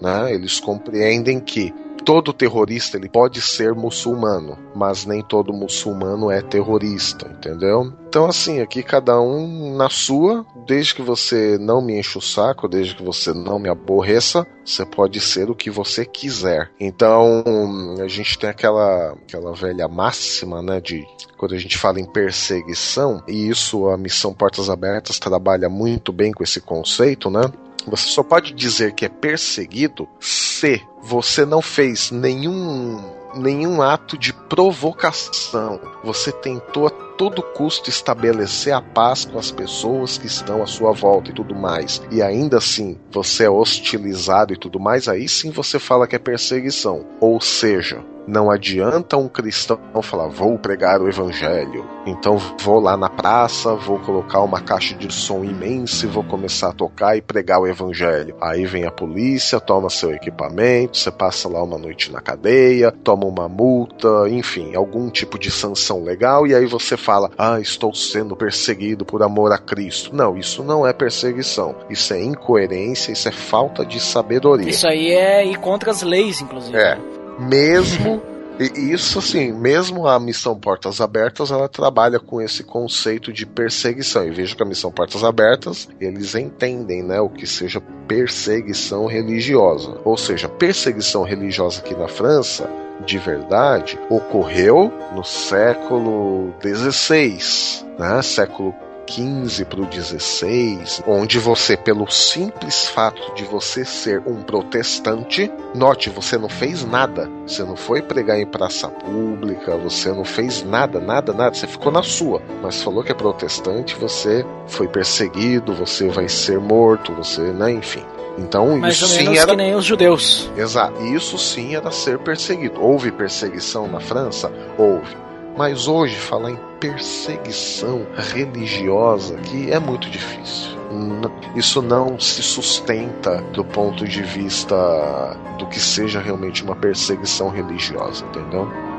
né? Eles compreendem que todo terrorista ele pode ser muçulmano, mas nem todo muçulmano é terrorista, entendeu? Então assim, aqui cada um na sua, desde que você não me enche o saco, desde que você não me aborreça, você pode ser o que você quiser. Então, a gente tem aquela aquela velha máxima, né, de quando a gente fala em perseguição, e isso a missão Portas Abertas trabalha muito bem com esse conceito, né? Você só pode dizer que é perseguido se você não fez nenhum nenhum ato de provocação. Você tentou a todo custo estabelecer a paz com as pessoas que estão à sua volta e tudo mais. E ainda assim, você é hostilizado e tudo mais, aí sim você fala que é perseguição. Ou seja, Não adianta um cristão falar, vou pregar o evangelho. Então vou lá na praça, vou colocar uma caixa de som imensa e vou começar a tocar e pregar o evangelho. Aí vem a polícia, toma seu equipamento, você passa lá uma noite na cadeia, toma uma multa, enfim, algum tipo de sanção legal, e aí você fala, ah, estou sendo perseguido por amor a Cristo. Não, isso não é perseguição. Isso é incoerência, isso é falta de sabedoria. Isso aí é ir contra as leis, inclusive. É. Mesmo. E isso, assim, mesmo a missão Portas Abertas, ela trabalha com esse conceito de perseguição. E vejo que a missão Portas Abertas, eles entendem, né, o que seja perseguição religiosa. Ou seja, perseguição religiosa aqui na França, de verdade, ocorreu no século XVI, né, século 15 para o 16, onde você, pelo simples fato de você ser um protestante, note, você não fez nada. Você não foi pregar em praça pública, você não fez nada, nada, nada. Você ficou na sua, mas falou que é protestante, você foi perseguido, você vai ser morto, você, né, enfim. Então, Mais isso sim era que nem os judeus. Exato. Isso sim era ser perseguido. Houve perseguição na França? Houve. Mas hoje falar em perseguição religiosa que é muito difícil. Isso não se sustenta do ponto de vista do que seja realmente uma perseguição religiosa, entendeu?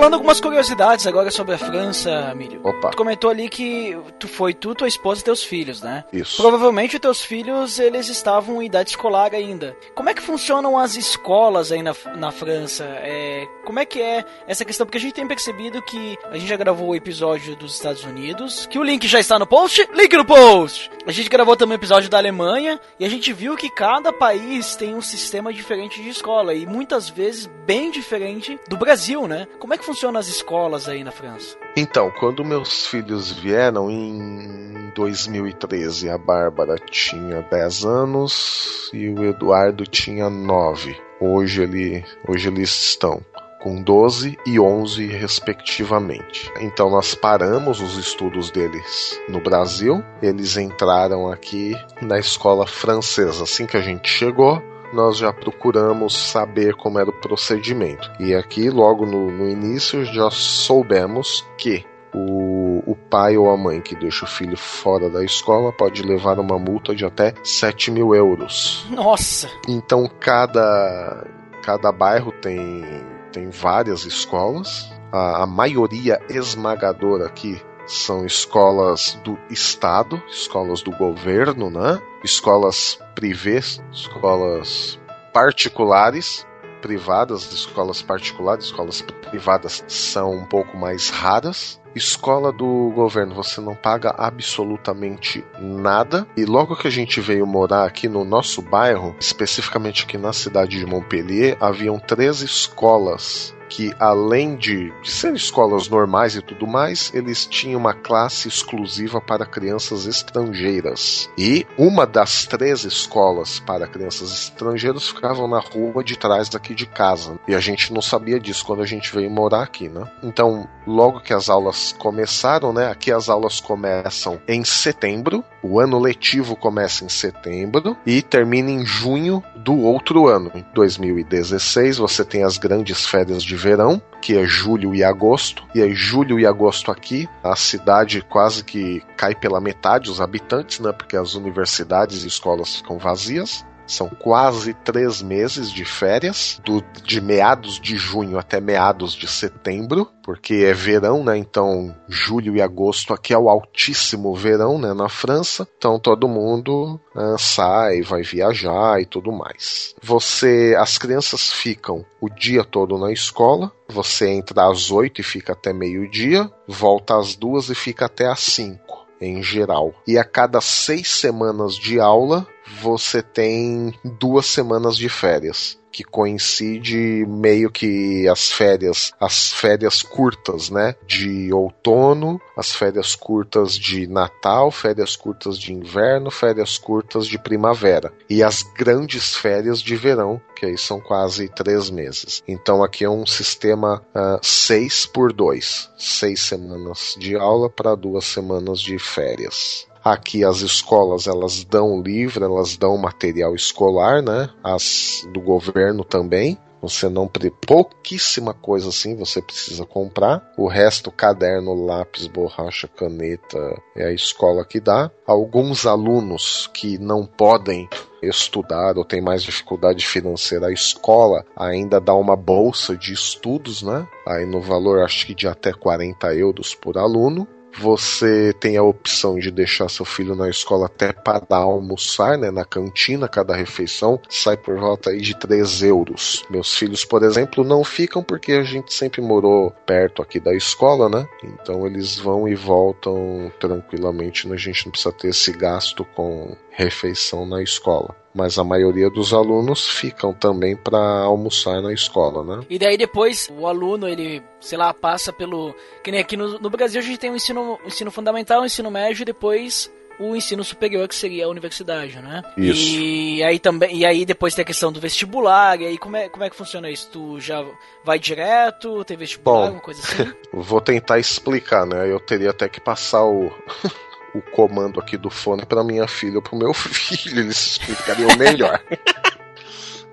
Falando algumas curiosidades agora sobre a França, Mírio. Opa, Tu comentou ali que tu foi tu, tua esposa e teus filhos, né? isso. Provavelmente os teus filhos eles estavam em idade escolar ainda. Como é que funcionam as escolas aí na, na França? É, como é que é essa questão? Porque a gente tem percebido que a gente já gravou o episódio dos Estados Unidos, que o link já está no post. Link no post! A gente gravou também o episódio da Alemanha e a gente viu que cada país tem um sistema diferente de escola e muitas vezes bem diferente do Brasil, né? Como é que funcionam as escolas aí na França? Então, quando meus filhos vieram em 2013, a Bárbara tinha 10 anos e o Eduardo tinha 9. Hoje, ele, hoje eles estão com 12 e 11 respectivamente. Então nós paramos os estudos deles no Brasil, eles entraram aqui na escola francesa. Assim que a gente chegou, nós já procuramos saber como era o procedimento. E aqui, logo no, no início, já soubemos que o, o pai ou a mãe que deixa o filho fora da escola pode levar uma multa de até 7 mil euros. Nossa! Então cada, cada bairro tem, tem várias escolas. A, a maioria esmagadora aqui são escolas do Estado, escolas do governo, né? Escolas privês, escolas particulares, privadas, escolas particulares, escolas privadas são um pouco mais raras. Escola do governo, você não paga absolutamente nada. E logo que a gente veio morar aqui no nosso bairro, especificamente aqui na cidade de Montpellier, haviam três escolas que além de, de serem escolas normais e tudo mais, eles tinham uma classe exclusiva para crianças estrangeiras. E uma das três escolas para crianças estrangeiras ficavam na rua de trás daqui de casa. E a gente não sabia disso quando a gente veio morar aqui, né? Então, logo que as aulas começaram, né? Aqui as aulas começam em setembro, o ano letivo começa em setembro e termina em junho do outro ano. Em 2016, você tem as grandes férias de verão, que é julho e agosto. E aí, julho e agosto aqui, a cidade quase que cai pela metade, os habitantes, né? Porque as universidades e escolas ficam vazias. São quase três meses de férias, do, de meados de junho até meados de setembro, porque é verão, né? Então, julho e agosto aqui é o altíssimo verão, né? Na França. Então, todo mundo ah, sai, vai viajar e tudo mais. Você, as crianças ficam o dia todo na escola. Você entra às oito e fica até meio-dia, volta às duas e fica até às cinco em geral. E a cada seis semanas de aula, você tem duas semanas de férias que coincide meio que as férias, as férias curtas, né, de outono, as férias curtas de Natal, férias curtas de inverno, férias curtas de primavera e as grandes férias de verão, que aí são quase três meses. Então aqui é um sistema uh, seis por dois, seis semanas de aula para duas semanas de férias. Aqui as escolas elas dão livre, elas dão material escolar, né? As do governo também. Você não pouquíssima coisa assim você precisa comprar. O resto, caderno, lápis, borracha, caneta, é a escola que dá. Alguns alunos que não podem estudar ou tem mais dificuldade financeira, a escola ainda dá uma bolsa de estudos, né? Aí no valor acho que de até 40 euros por aluno. Você tem a opção de deixar seu filho na escola até para almoçar, né? Na cantina, cada refeição sai por volta aí de 3 euros. Meus filhos, por exemplo, não ficam porque a gente sempre morou perto aqui da escola, né? Então eles vão e voltam tranquilamente, né? a gente não precisa ter esse gasto com refeição na escola mas a maioria dos alunos ficam também para almoçar na escola, né? E daí depois o aluno, ele, sei lá, passa pelo. Que nem aqui no, no Brasil a gente tem o ensino, um ensino fundamental, o ensino médio e depois o ensino superior, que seria a universidade, né? Isso. E aí também, e aí depois tem a questão do vestibular, e aí como é, como é que funciona isso? Tu já vai direto, tem vestibular, Bom, alguma coisa assim? vou tentar explicar, né? Eu teria até que passar o o comando aqui do fone para minha filha ou pro meu filho, eles explicariam melhor.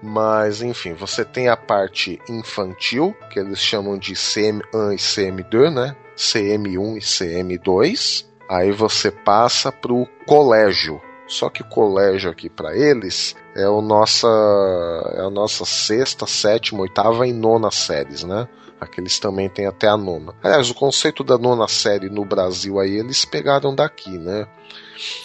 Mas enfim, você tem a parte infantil, que eles chamam de CM1 e CM2, né? CM1 e CM2. Aí você passa pro colégio. Só que o colégio aqui para eles é o nossa é a nossa sexta, sétima, oitava e nona séries, né? Aqueles também têm até a nona. Aliás, o conceito da nona série no Brasil aí eles pegaram daqui, né?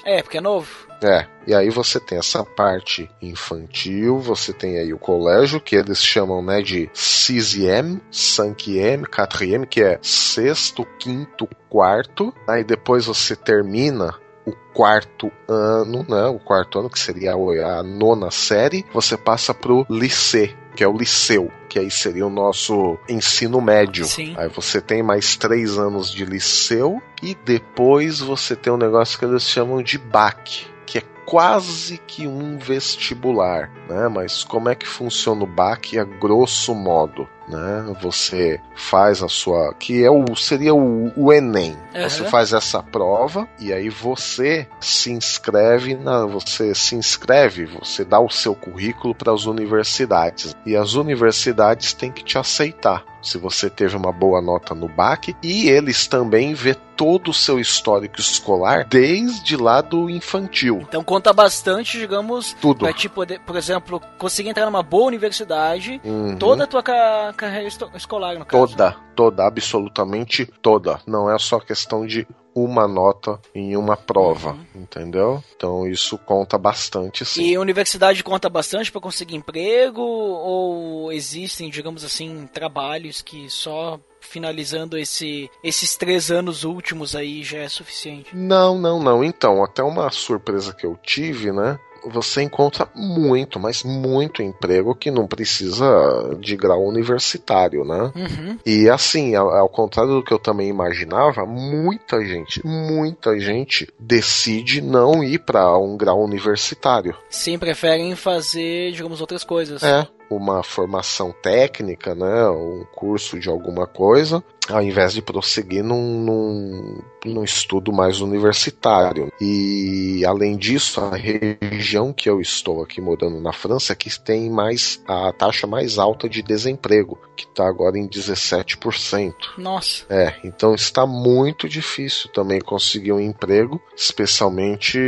É, porque é novo. É, e aí você tem essa parte infantil, você tem aí o colégio, que eles chamam né, de 6e, 5e, 4e, que é sexto, quinto, quarto. Aí depois você termina o quarto ano, né? O quarto ano, que seria a nona série, você passa pro liceu, que é o liceu, que aí seria o nosso ensino médio. Sim. Aí você tem mais três anos de liceu e depois você tem um negócio que eles chamam de BAC, que é quase que um vestibular, né? Mas como é que funciona o BAC a grosso modo? Né? Você faz a sua. que é o seria o, o Enem. Uhum. Você faz essa prova e aí você se inscreve na. Você se inscreve, você dá o seu currículo para as universidades. E as universidades têm que te aceitar se você teve uma boa nota no BAC, e eles também vê todo o seu histórico escolar desde lá do infantil. Então conta bastante, digamos, Tudo. pra te poder, por exemplo, conseguir entrar numa boa universidade, Uhum. toda a tua ca- carreira escolar, no caso. Toda, toda, absolutamente toda. Não é só questão de uma nota em uma prova, entendeu? Então isso conta bastante sim. E a universidade conta bastante pra conseguir emprego ou existem, digamos assim, trabalhos que só finalizando esse, esses três anos últimos aí já é suficiente? Não, não, não. Então, até uma surpresa que eu tive, né? Você encontra muito, mas muito emprego que não precisa de grau universitário, né? Uhum. E assim, ao, ao contrário do que eu também imaginava, muita gente, muita gente decide não ir para um grau universitário. Sim, preferem fazer, digamos, outras coisas. É, uma formação técnica, né, um curso de alguma coisa, ao invés de prosseguir num, num, num estudo mais universitário. E além disso, a região que eu estou aqui morando na França é que tem mais a taxa mais alta de desemprego, que está agora em 17%. Nossa. É, então está muito difícil também conseguir um emprego, especialmente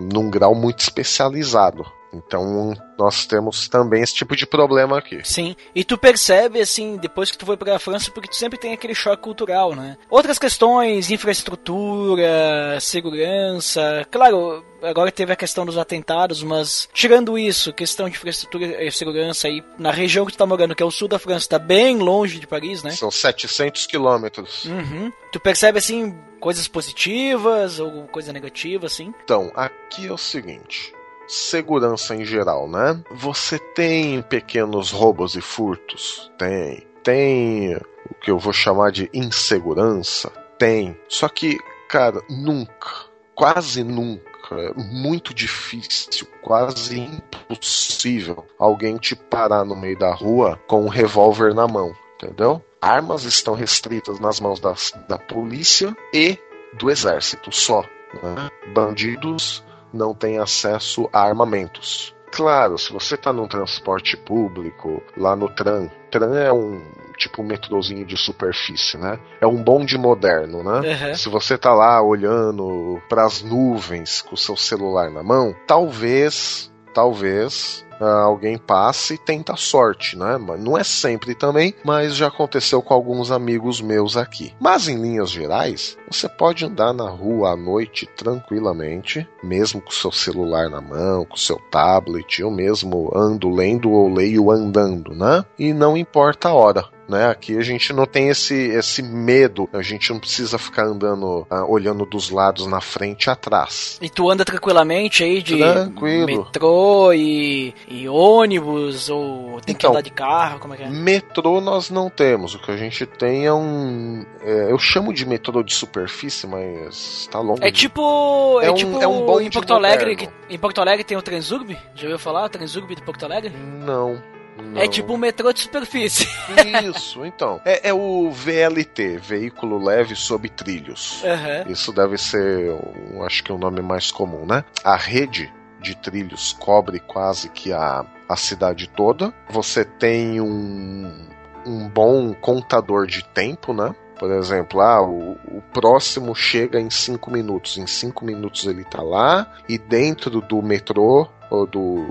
num grau muito especializado. Então nós temos também esse tipo de problema aqui. Sim. E tu percebe, assim, depois que tu foi pra França, porque tu sempre tem aquele choque cultural, né? Outras questões, infraestrutura, segurança. Claro, agora teve a questão dos atentados, mas tirando isso, questão de infraestrutura e segurança aí, na região que tu tá morando, que é o sul da França, tá bem longe de Paris, né? São 700 quilômetros. Uhum. Tu percebe, assim, coisas positivas ou coisa negativa, assim? Então, aqui é o seguinte. Segurança em geral, né? Você tem pequenos roubos e furtos? Tem. Tem o que eu vou chamar de insegurança? Tem. Só que, cara, nunca, quase nunca, é muito difícil, quase impossível alguém te parar no meio da rua com um revólver na mão, entendeu? Armas estão restritas nas mãos das, da polícia e do exército só. Né? Bandidos não têm acesso a armamentos. Claro, se você está num transporte público, lá no tram, tram é um tipo um metrozinho de superfície, né? É um bonde moderno, né? Uhum. Se você tá lá olhando para as nuvens com o seu celular na mão, talvez, talvez uh, alguém passe e tenta sorte, né? Não é sempre também, mas já aconteceu com alguns amigos meus aqui. Mas em linhas gerais, você pode andar na rua à noite tranquilamente, mesmo com seu celular na mão, com seu tablet, eu mesmo ando lendo ou leio andando, né? E não importa a hora né? Aqui a gente não tem esse, esse medo, a gente não precisa ficar andando, uh, olhando dos lados, na frente e atrás. E tu anda tranquilamente aí de Tranquilo. metrô e, e ônibus, ou tem então, que andar de carro, como é que é? Metrô nós não temos, o que a gente tem é um... É, eu chamo de metrô de superfície, mas tá longo. É de... tipo... É, é um, tipo é um bom em Porto Alegre, que, em Porto Alegre tem o Transurb? Já ouviu falar o Transurb de Porto Alegre? Não. Não. É tipo um metrô de superfície. Isso, então. É, é, o VLT, Veículo Leve Sob Trilhos. Uhum. Isso deve ser, um, acho que é o nome mais comum, né? A rede de trilhos cobre quase que a, a cidade toda. Você tem um, um bom contador de tempo, né? Por exemplo, ah, o, o, próximo chega em 5 minutos. Em 5 minutos ele tá lá, e dentro do metrô ou do,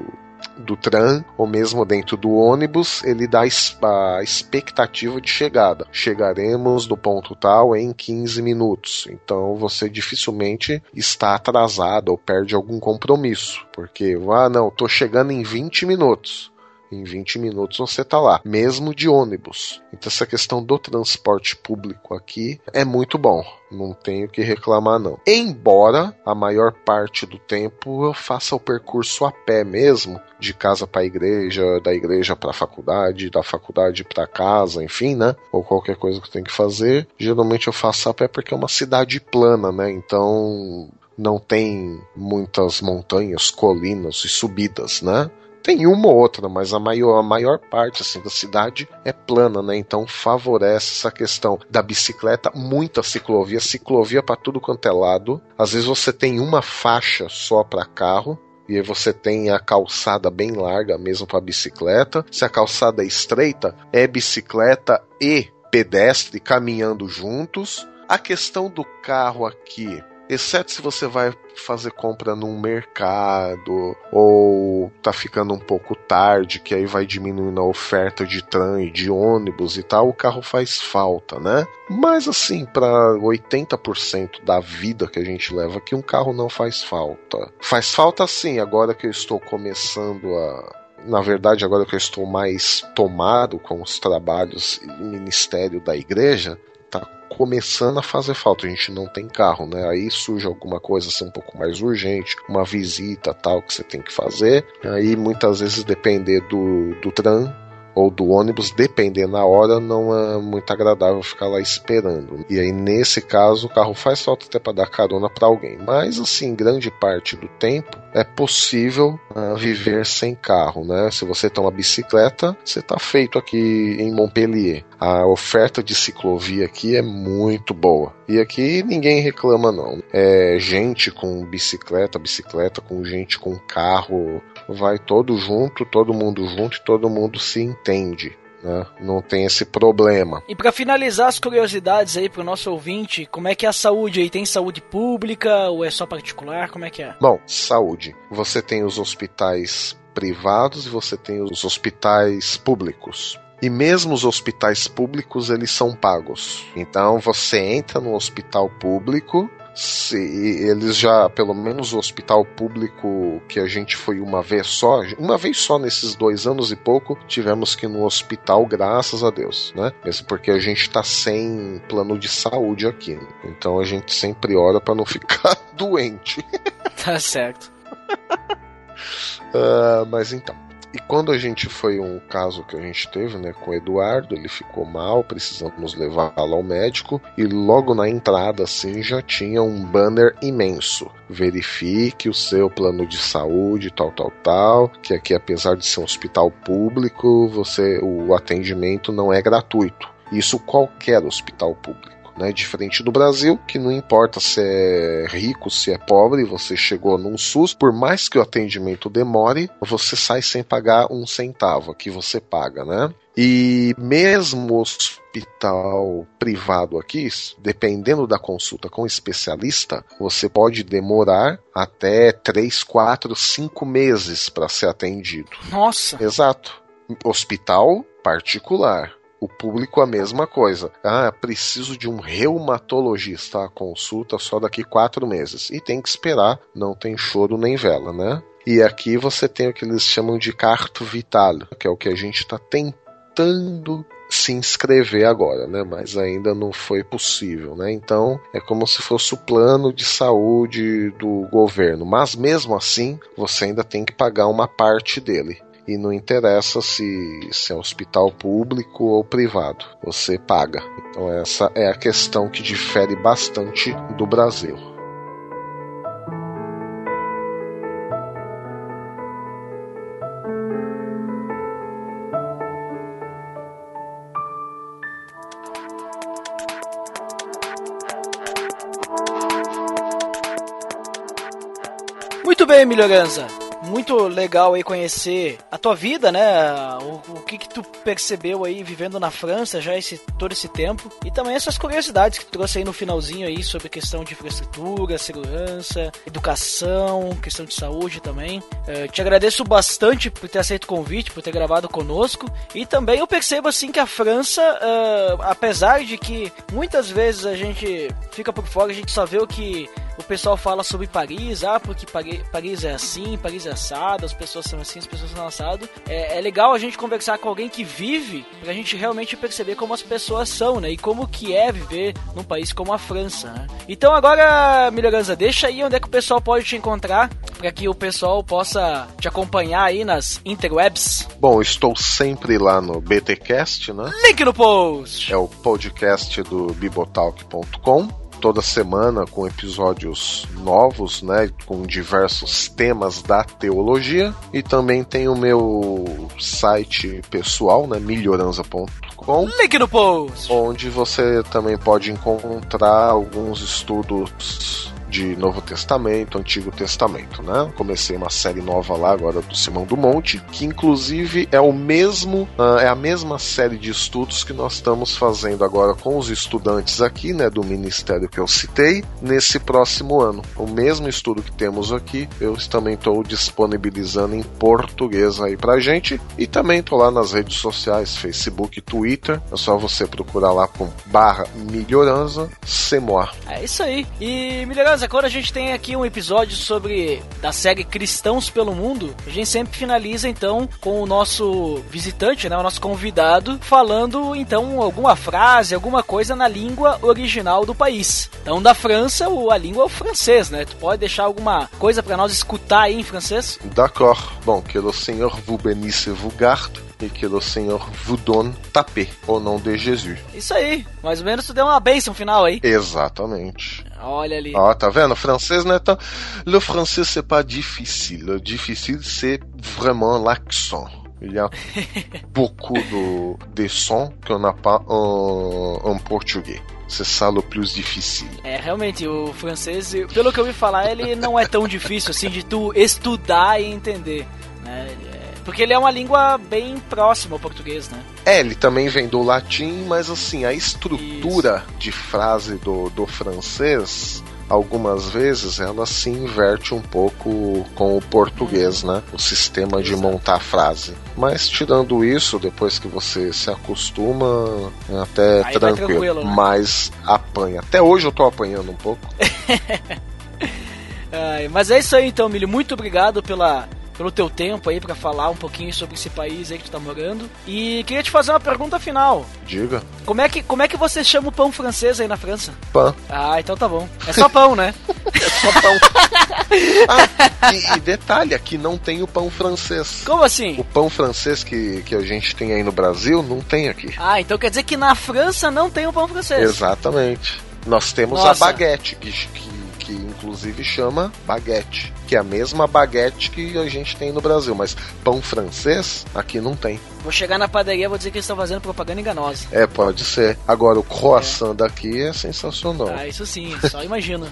do tram ou mesmo dentro do ônibus, ele dá a expectativa de chegada. Chegaremos do ponto tal em 15 minutos. Então você dificilmente está atrasado ou perde algum compromisso, porque ah, não, tô chegando em 20 minutos. Em 20 minutos você está lá, mesmo de ônibus. Então essa questão do transporte público aqui é muito bom. Não tenho que reclamar não. Embora a maior parte do tempo eu faça o percurso a pé mesmo, de casa para a igreja, da igreja para a faculdade, da faculdade para casa, enfim, né? Ou qualquer coisa que eu tenho que fazer. Geralmente eu faço a pé porque é uma cidade plana, né? Então não tem muitas montanhas, colinas e subidas, né? Tem uma ou outra, mas a maior, a maior parte assim, da cidade é plana, né? Então favorece essa questão da bicicleta, muita ciclovia, ciclovia para tudo quanto é lado. Às vezes você tem uma faixa só para carro, e aí você tem a calçada bem larga mesmo para bicicleta. Se a calçada é estreita, é bicicleta e pedestre caminhando juntos. A questão do carro aqui exceto se você vai fazer compra num mercado ou tá ficando um pouco tarde, que aí vai diminuindo a oferta de trem, de ônibus e tal, o carro faz falta, né? Mas assim, para 80% da vida que a gente leva aqui, um carro não faz falta. Faz falta sim, agora que eu estou começando a na verdade, agora que eu estou mais tomado com os trabalhos e ministério da igreja, tá começando a fazer falta. A gente não tem carro, né? Aí surge alguma coisa assim um pouco mais urgente, uma visita tal que você tem que fazer. Aí muitas vezes depender do, do tram ou do ônibus, dependendo da hora, não é muito agradável ficar lá esperando. E aí, nesse caso, o carro faz falta até para dar carona para alguém. Mas, assim, grande parte do tempo é possível uh, viver sem carro, né? Se você tem uma bicicleta, você está feito aqui em Montpellier. A oferta de ciclovia aqui é muito boa. E aqui ninguém reclama, não. É gente com bicicleta, bicicleta com gente com carro, vai todo junto, todo mundo junto e todo mundo se entende. Né? Não tem esse problema. E para finalizar as curiosidades aí para o nosso ouvinte, como é que é a saúde aí? Tem saúde pública ou é só particular? Como é que é? Bom, saúde. Você tem os hospitais privados e você tem os hospitais públicos. E mesmo os hospitais públicos, eles são pagos. Então você entra no hospital público se eles já, pelo menos o hospital público que a gente foi uma vez só, uma vez só nesses dois anos e pouco, tivemos que ir no hospital, graças a Deus, né? Mesmo porque a gente tá sem plano de saúde aqui. Então a gente sempre ora para não ficar doente. Tá certo. Uh, mas então. E quando a gente foi um caso que a gente teve, né, com o Eduardo, ele ficou mal, precisamos levá-lo ao médico e logo na entrada assim já tinha um banner imenso. Verifique o seu plano de saúde, tal, tal, tal, que aqui apesar de ser um hospital público, você o atendimento não é gratuito. Isso qualquer hospital público né? Diferente do Brasil, que não importa se é rico, se é pobre, você chegou num SUS, por mais que o atendimento demore, você sai sem pagar um centavo, que você paga, né? E mesmo hospital privado aqui, dependendo da consulta com especialista, você pode demorar até 3, 4, 5 meses para ser atendido. Nossa! Exato. Hospital particular. O público a mesma coisa. Ah, preciso de um reumatologista. A consulta só daqui quatro meses. E tem que esperar, não tem choro nem vela, né? E aqui você tem o que eles chamam de carto vital, que é o que a gente está tentando se inscrever agora, né? Mas ainda não foi possível, né? Então é como se fosse o plano de saúde do governo, mas mesmo assim você ainda tem que pagar uma parte dele e não interessa se, se é hospital público ou privado, você paga. Então essa é a questão que difere bastante do Brasil. Muito bem, Melhorança muito legal aí conhecer a tua vida, né? O, o que que tu percebeu aí vivendo na França já esse todo esse tempo e também essas curiosidades que tu trouxe aí no finalzinho aí sobre questão de infraestrutura, segurança, educação, questão de saúde também. Uh, te agradeço bastante por ter aceito o convite, por ter gravado conosco e também eu percebo assim que a França, uh, apesar de que muitas vezes a gente fica por fora, a gente só vê o que o pessoal fala sobre Paris, ah, porque Paris é assim, Paris é assado, as pessoas são assim, as pessoas são assado. É, é legal a gente conversar com alguém que vive pra gente realmente perceber como as pessoas são, né? E como que é viver num país como a França, né? Então agora, Milhoranza, deixa aí onde é que o pessoal pode te encontrar para que o pessoal possa te acompanhar aí nas interwebs. Bom, estou sempre lá no BTcast, né? Link no post. É o podcast do bibotalk.com toda semana com episódios novos, né, com diversos temas da teologia e também tem o meu site pessoal, né, melhoranza.com. Link no post. Onde você também pode encontrar alguns estudos de Novo Testamento, Antigo Testamento, né? Comecei uma série nova lá agora do Simão do Monte, que inclusive é o mesmo, uh, é a mesma série de estudos que nós estamos fazendo agora com os estudantes aqui, né, do ministério que eu citei, nesse próximo ano. O mesmo estudo que temos aqui, eu também estou disponibilizando em português aí pra gente e também estou lá nas redes sociais, Facebook, Twitter. É só você procurar lá com barra melhorança, semor. É isso aí. E melhorança Beleza, quando a gente tem aqui um episódio sobre da série Cristãos pelo Mundo, a gente sempre finaliza então com o nosso visitante, né, o nosso convidado, falando então alguma frase, alguma coisa na língua original do país. Então da França, a língua é o francês, né? Tu pode deixar alguma coisa para nós escutar aí em francês? D'accord. Bom, que o Senhor vous bénisse vous garde e que o Senhor vous donne tapé, au nom de Jesus. Isso aí, mais ou menos tu deu uma bênção final aí. Exatamente. Olha ali. Ó, tá vendo? O francês não é tão. Le français c'est pas difficile. Le difficile c'est vraiment l'accent. Il y a beaucoup de, de sons qu'on n'a pas en, en português. C'est ça le plus difficile. É, realmente, o francês, pelo que eu ouvi falar, ele não é tão difícil assim de tu estudar e entender. Né? Porque ele é uma língua bem próxima ao português, né? É, ele também vem do latim, mas assim, a estrutura Isso. de frase do, do francês algumas vezes ela se inverte um pouco com o português, né? O sistema de montar frase. Mas tirando isso, depois que você se acostuma, é até Aí tranquilo. tranquilo né? Mas apanha. Até hoje eu tô apanhando um pouco. Ai, mas é isso aí então, Milho. Muito obrigado pela pelo teu tempo aí pra falar um pouquinho sobre esse país aí que tu tá morando. E queria te fazer uma pergunta final. Diga. Como é que, como é que você chama o pão francês aí na França? Pã. Ah, então tá bom. É só pão, né? Só pão. Ah, e, e detalhe, aqui não tem o pão francês. Como assim? O pão francês que, que a gente tem aí no Brasil não tem aqui. Ah, então quer dizer que na França não tem o pão francês. Exatamente. Nós temos Nossa. a baguete, que, que, que inclusive chama baguete, que é a mesma baguete que a gente tem no Brasil, mas pão francês aqui não tem. Vou chegar na padaria e vou dizer que eles estão fazendo propaganda enganosa. É, pode ser. Agora o croissant daqui é sensacional. Ah, isso sim, só imagino.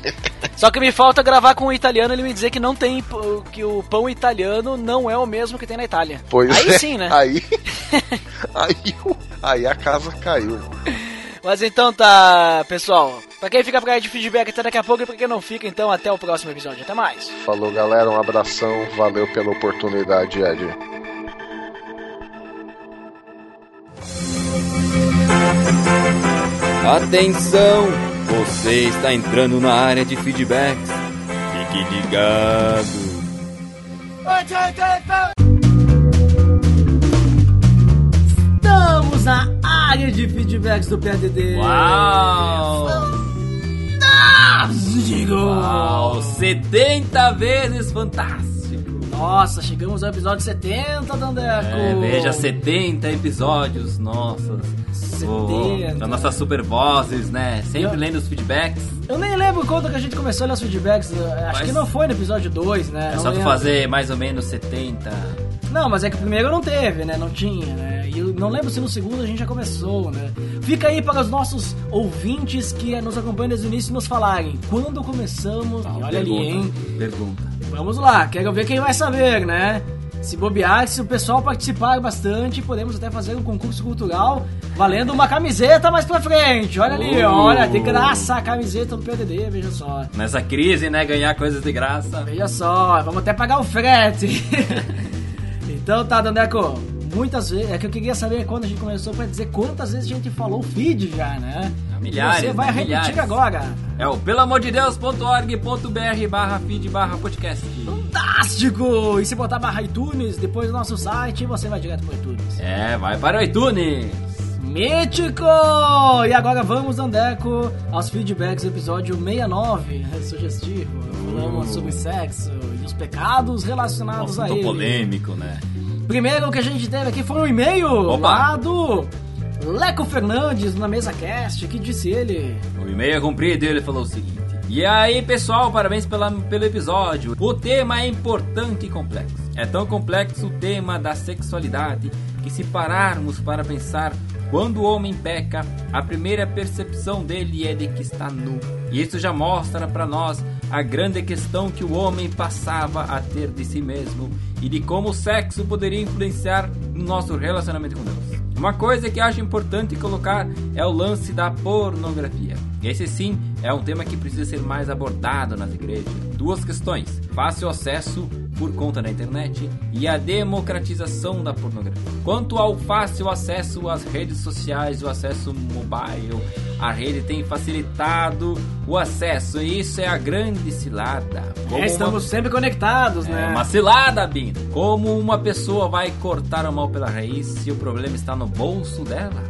Só que me falta gravar com o italiano ele me dizer que não tem que o pão italiano não é o mesmo que tem na Itália. Pois Aí é. sim, né? Aí, aí, aí a casa caiu. Mas então tá, pessoal. Pra quem fica pra aí de feedback até daqui a pouco e pra quem não fica, então até o próximo episódio. Até mais. Falou, galera. Um abração. Valeu pela oportunidade, Ed. Atenção! Você está entrando na área de feedbacks. Fique ligado. Estamos na área de feedbacks do PADD. Uau! Digo. Uau! 70 vezes fantástico! Nossa, chegamos ao episódio 70, Dandeco. É, veja, 70 episódios, nossas. 70. as nossas super vozes, né? Sempre Eu- lendo os feedbacks. Eu nem lembro quando que a gente começou a ler os feedbacks. eu Acho Mas- que não foi no episódio 2, né? É Não só tu lembro. fazer mais ou menos 70. Não, mas é que o primeiro não teve, né? Não tinha, né? E eu não lembro se no segundo a gente já começou, né? Fica aí para os nossos ouvintes que nos acompanham desde o início nos falarem quando começamos. E olha ali, hein? Pergunta. Vamos lá, quero ver quem vai saber, né? Se bobear, se o pessoal participar bastante, podemos até fazer um concurso cultural valendo uma camiseta mais pra frente. Olha ali, Uh. olha, de graça a camiseta do PDD, veja só. Nessa crise, né? Ganhar coisas de graça. Veja só, vamos até pagar o frete. então tá, Dandeco, muitas vezes. É que eu queria saber quando a gente começou pra dizer quantas vezes a gente falou feed já, né? milhares, Você vai né? repetir Milhares. agora. É o pelamordedeus.org.br barra feed barra podcast. Fantástico! E se botar barra iTunes depois do nosso site, você vai direto pro iTunes. É, vai para o iTunes. Mítico! E agora vamos, Dandeco, aos feedbacks do episódio 69, sugestivo. Falamos sobre sexo e os pecados relacionados Nossa, a ele. polêmico, né? Primeiro o que a gente teve aqui foi um e-mail lá do Leco Fernandes na mesa cast, que disse ele. O e-mail é comprido e ele falou o seguinte. E aí, pessoal, parabéns pela, pelo episódio. O tema é importante e complexo. É tão complexo o tema da sexualidade que se pararmos para pensar quando o homem peca, a primeira percepção dele é de que está nu. E isso já mostra para nós a grande questão que o homem passava a ter de si mesmo e de como o sexo poderia influenciar no nosso relacionamento com Deus. Uma coisa que acho importante colocar é o lance da pornografia. Esse sim é um tema que precisa ser mais abordado nas igrejas. Duas questões: fácil acesso por conta da internet e a democratização da pornografia. Quanto ao fácil acesso às redes sociais, o acesso mobile, a rede tem facilitado o acesso e isso é a grande cilada. É, estamos uma- sempre conectados, é né? uma cilada, Bino. Como uma pessoa vai cortar o mal pela raiz se o problema está no bolso dela?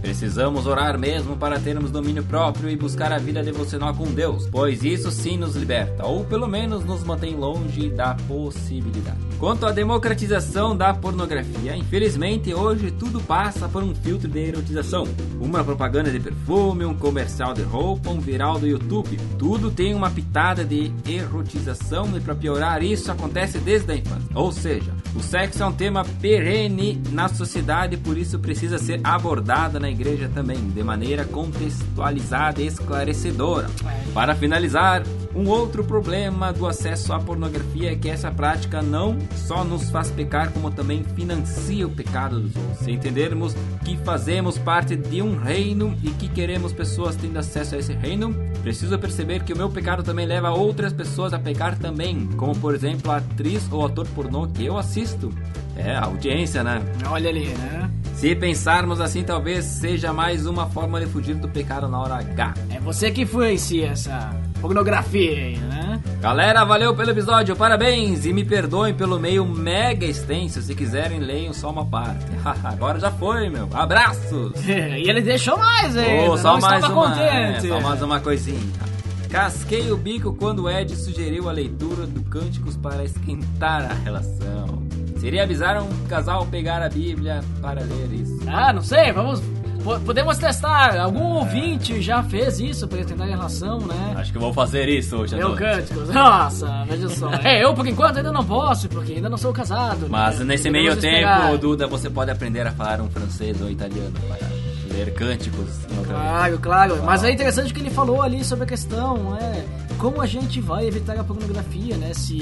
Precisamos orar mesmo para termos domínio próprio e buscar a vida devocional com Deus, pois isso sim nos liberta, ou pelo menos nos mantém longe da possibilidade. Quanto à democratização da pornografia, infelizmente hoje tudo passa por um filtro de erotização. Uma propaganda de perfume, um comercial de roupa, um viral do YouTube. Tudo tem uma pitada de erotização e para piorar isso acontece desde a infância. Ou seja, o sexo é um tema perene na sociedade e por isso precisa ser abordado na igreja também, de maneira contextualizada e esclarecedora. Para finalizar, um outro problema do acesso à pornografia é que essa prática não só nos faz pecar, como também financia o pecado dos outros. Se entendermos que fazemos parte de um reino e que queremos pessoas tendo acesso a esse reino, preciso perceber que o meu pecado também leva outras pessoas a pecar também, como por exemplo a atriz ou ator pornô que eu assisto. É, a audiência, né? Olha ali, né? Se pensarmos assim, talvez seja mais uma forma de fugir do pecado na hora H. É você que influencia essa, pornografia, né? Galera, valeu pelo episódio, parabéns! E me perdoem pelo meio mega extenso, se quiserem leiam só uma parte. Agora já foi, meu. Abraços! e ele deixou mais ainda, Oh, só mais uma, é, só mais uma coisinha. Casquei o bico quando o Ed sugeriu a leitura do Cânticos para esquentar a relação. Seria avisar um casal pegar a Bíblia para ler isso. Ah, não sei, vamos... po- Podemos testar. Algum ouvinte já fez isso pra tentar a relação, né? Acho que vou fazer isso hoje à Meu noite. cânticos. Nossa, veja só. É, eu por enquanto ainda não posso, porque ainda não sou casado. Mas né? nesse meio esperar. tempo, Duda, você pode aprender a falar um francês ou italiano para ler cânticos em. Claro, claro. Mas é interessante que ele falou ali sobre a questão, é como a gente vai evitar a pornografia, né? Se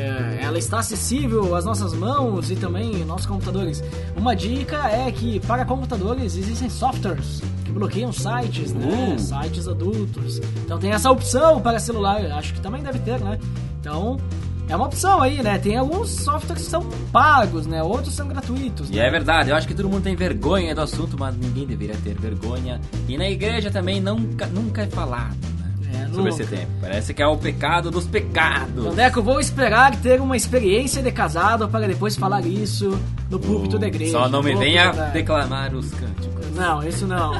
é, ela está acessível às nossas mãos e também nossos computadores. Uma dica é que para computadores existem softwares que bloqueiam sites, né? Uh. Sites adultos. Então tem essa opção para celular, acho que também deve ter, né? Então é uma opção aí, né? Tem alguns softwares que são pagos, né? Outros são gratuitos. E né? é verdade, eu acho que todo mundo tem vergonha do assunto, mas ninguém deveria ter vergonha. E na igreja também nunca, nunca é falado, Sobre esse tempo. Parece que é o pecado dos pecados. Então, Deco, vou esperar ter uma experiência de casado para depois falar isso no púlpito da igreja. Só não me Vou venha guardar. declamar os cânticos. Não, isso não.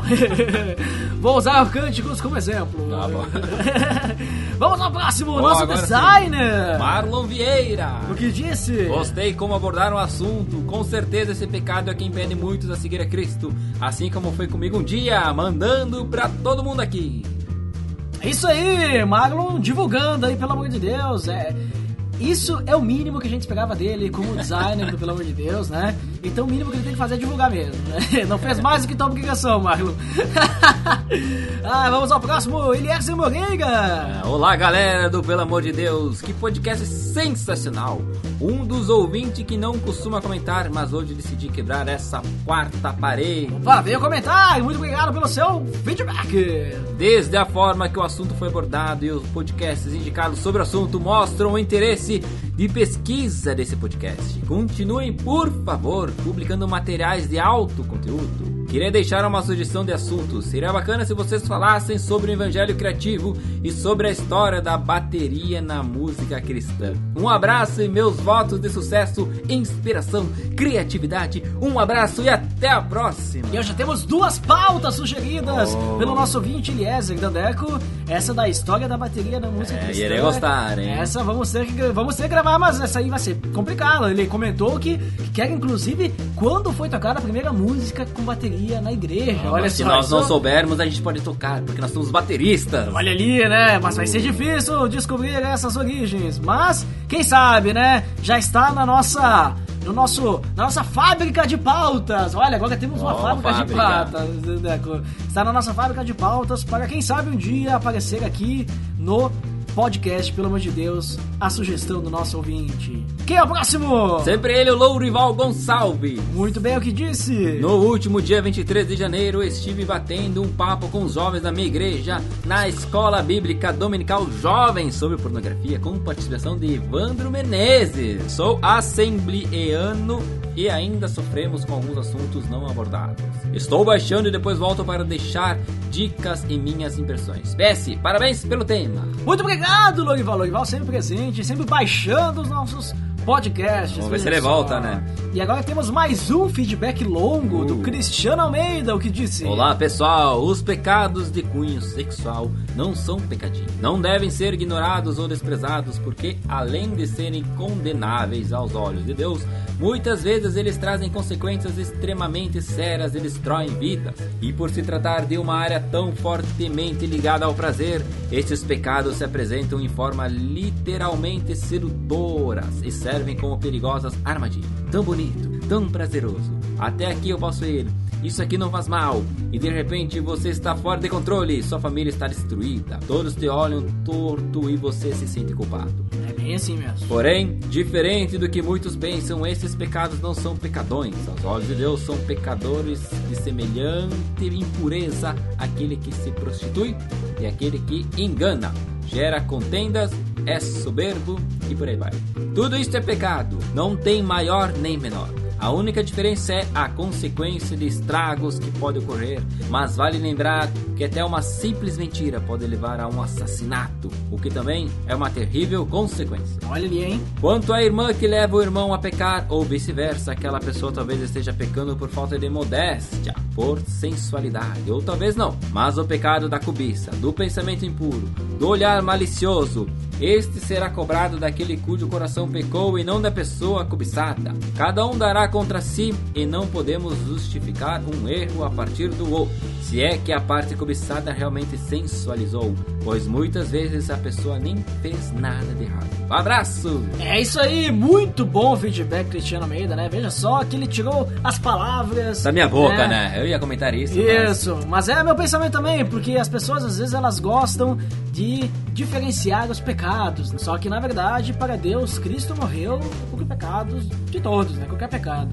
vou usar os cânticos como exemplo. Tá bom. Vamos ao próximo, Bom, nosso designer. Marlon Vieira. O que disse? Gostei como abordaram o assunto. Com certeza esse pecado é que impede muitos a seguir a Cristo. Assim como foi comigo um dia, mandando pra todo mundo aqui. Isso aí, Marlon divulgando aí, pelo amor de Deus. É, isso é o mínimo que a gente esperava dele como designer Pelo Amor de Deus, né? Então o mínimo que ele tem que fazer é divulgar mesmo, né? Não fez mais do que tua obrigação, Marlon. ah, vamos ao próximo, Eliezer Moreira. Olá, galera do Pelo Amor de Deus, que podcast sensacional! Um dos ouvintes que não costuma comentar, mas hoje decidi quebrar essa quarta parede. Opa, veio comentário, muito obrigado pelo seu feedback. Desde a forma que o assunto foi abordado e os podcasts indicados sobre o assunto mostram o interesse de pesquisa desse podcast. Continuem, por favor, publicando materiais de alto conteúdo. Queria deixar uma sugestão de assuntos. Seria bacana se vocês falassem sobre o evangelho criativo e sobre a história da bateria na música cristã. Um abraço e meus votos de sucesso, inspiração, criatividade. Um abraço e até a próxima. E hoje já temos duas pautas sugeridas Oh. pelo nosso ouvinte Eliezer Dandeco. Essa da história da bateria da música É, cristã. irei gostar, hein? Essa vamos ter, que, vamos ter que gravar, mas essa aí vai ser complicada. Ele comentou que, que quer, inclusive, quando foi tocada a primeira música com bateria na igreja. Olha Mas só. se nós não isso- soubermos, a gente pode tocar, porque nós somos bateristas. Olha ali, né? Mas vai ser difícil descobrir essas origens. Mas, quem sabe, né? Já está na nossa. No nosso, na nossa fábrica de pautas. Olha, agora temos uma Ó, fábrica, de fábrica. pautas. Deco. Está na nossa fábrica de pautas para quem sabe um dia aparecer aqui no podcast, pelo amor de Deus, a sugestão do nosso ouvinte. Quem é o próximo? Sempre ele, o Lourival Gonçalves. Muito bem o que disse. No último dia 23 de janeiro, estive batendo um papo com os jovens da minha igreja na Escola Bíblica Dominical Jovem sobre pornografia, com participação de Evandro Menezes. Sou assembleano e ainda sofremos com alguns assuntos não abordados. Estou baixando e depois volto para deixar dicas e minhas impressões. PS, parabéns pelo tema. Muito obrigado, Lorival. Lorival sempre presente, sempre baixando os nossos podcasts. Vamos ver se ele volta, né? E agora temos mais um feedback longo do Uh. Cristiano Almeida, o que disse. Olá pessoal, os pecados de cunho sexual não são pecadinhos. Não devem ser ignorados ou desprezados, porque além de serem condenáveis aos olhos de Deus, muitas vezes eles trazem consequências extremamente sérias e destroem vidas. E por se tratar de uma área tão fortemente ligada ao prazer, estes pecados se apresentam em forma literalmente sedutoras e servem como perigosas armadilhas. Tão bonito, tão prazeroso. Até aqui eu posso ir. Isso aqui não faz mal. E de repente você está fora de controle, sua família está destruída. Todos te olham torto e você se sente culpado. É bem assim mesmo. Porém, diferente do que muitos pensam, esses pecados não são pecadões. Aos olhos de Deus, são pecadores de semelhante impureza aquele que se prostitui e aquele que engana, gera contendas, é soberbo e por aí vai. Tudo isto é pecado, não tem maior nem menor. A única diferença é a consequência de estragos que pode ocorrer, mas vale lembrar que até uma simples mentira pode levar a um assassinato, o que também é uma terrível consequência. Olha ali, hein? Quanto à irmã que leva o irmão a pecar, ou vice-versa, aquela pessoa talvez esteja pecando por falta de modéstia, por sensualidade, ou talvez não. Mas o pecado da cobiça, do pensamento impuro, do olhar malicioso, este será cobrado daquele cujo coração pecou e não da pessoa cobiçada. Cada um dará contra si e não podemos justificar um erro a partir do outro. Se é que a parte cobiçada realmente sensualizou, pois muitas vezes a pessoa nem fez nada de errado. Um abraço! É isso aí, muito bom o feedback, Cristiano Almeida, né? Veja só que ele tirou as palavras. Da minha boca, né? Eu ia comentar isso. Isso, mas... mas é meu pensamento também, porque as pessoas às vezes elas gostam de diferenciar os pecados. Só que na verdade, para Deus, Cristo morreu por pecados de todos, né? Qualquer pecado.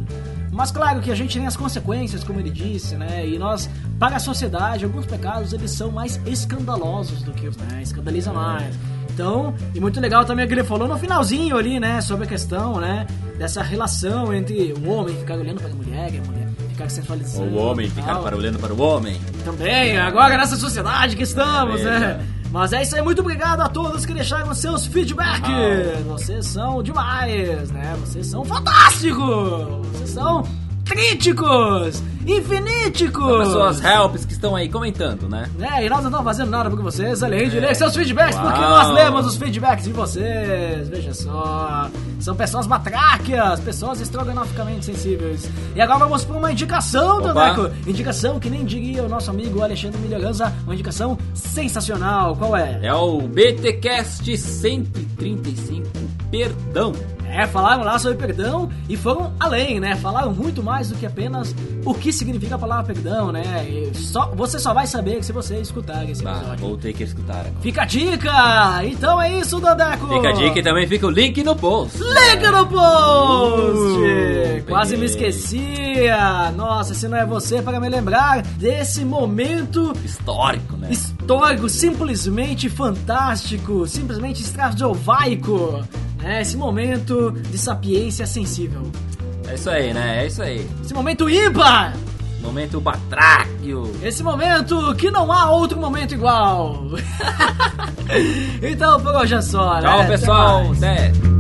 Mas claro que a gente tem as consequências, como ele disse, né? E nós, para a sociedade, alguns pecados eles são mais escandalosos do que os, né? Escandaliza mais. Então, e muito legal também o que ele falou no finalzinho ali, né? Sobre a questão, né? Dessa relação entre o homem ficar olhando para a mulher e a mulher ficar sensualizando. O homem ficar para olhando para o homem. Também, agora nessa sociedade que estamos, é, né? Mas é isso aí, muito obrigado a todos que deixaram seus feedbacks. Vocês são demais, né? Vocês são fantásticos! Vocês são críticos, infiníticos. Pessoas helps que estão aí comentando, né? É, e nós não estamos fazendo nada por vocês, além de ler seus feedbacks, Uau. porque nós lemos os feedbacks de vocês. Veja só. São pessoas matráquias, pessoas estrogonoficamente sensíveis. E agora vamos para uma indicação, Taneco. Indicação que nem diria o nosso amigo Alexandre Melhorança, uma indicação sensacional. Qual é? É o BTcast 135 Perdão. É, falaram lá sobre perdão e foram além, né? Falaram muito mais do que apenas o que significa a palavra perdão, né? E só, você só vai saber se você escutar esse episódio. Bah, vou ter que escutar agora. Fica a dica! Então é isso, Dandeco! Fica a dica e também fica o link no post. Link no post! Uh, Quase me esquecia! Nossa, se não é você para me lembrar desse momento... Histórico, né? Histórico, simplesmente fantástico, simplesmente estradovaico é esse momento de sapiência sensível. É isso aí, né? É isso aí. Esse momento ímpar! Momento batráquio. Esse momento que não há outro momento igual. então, por hoje é só, Tchau, né? pessoal. Até.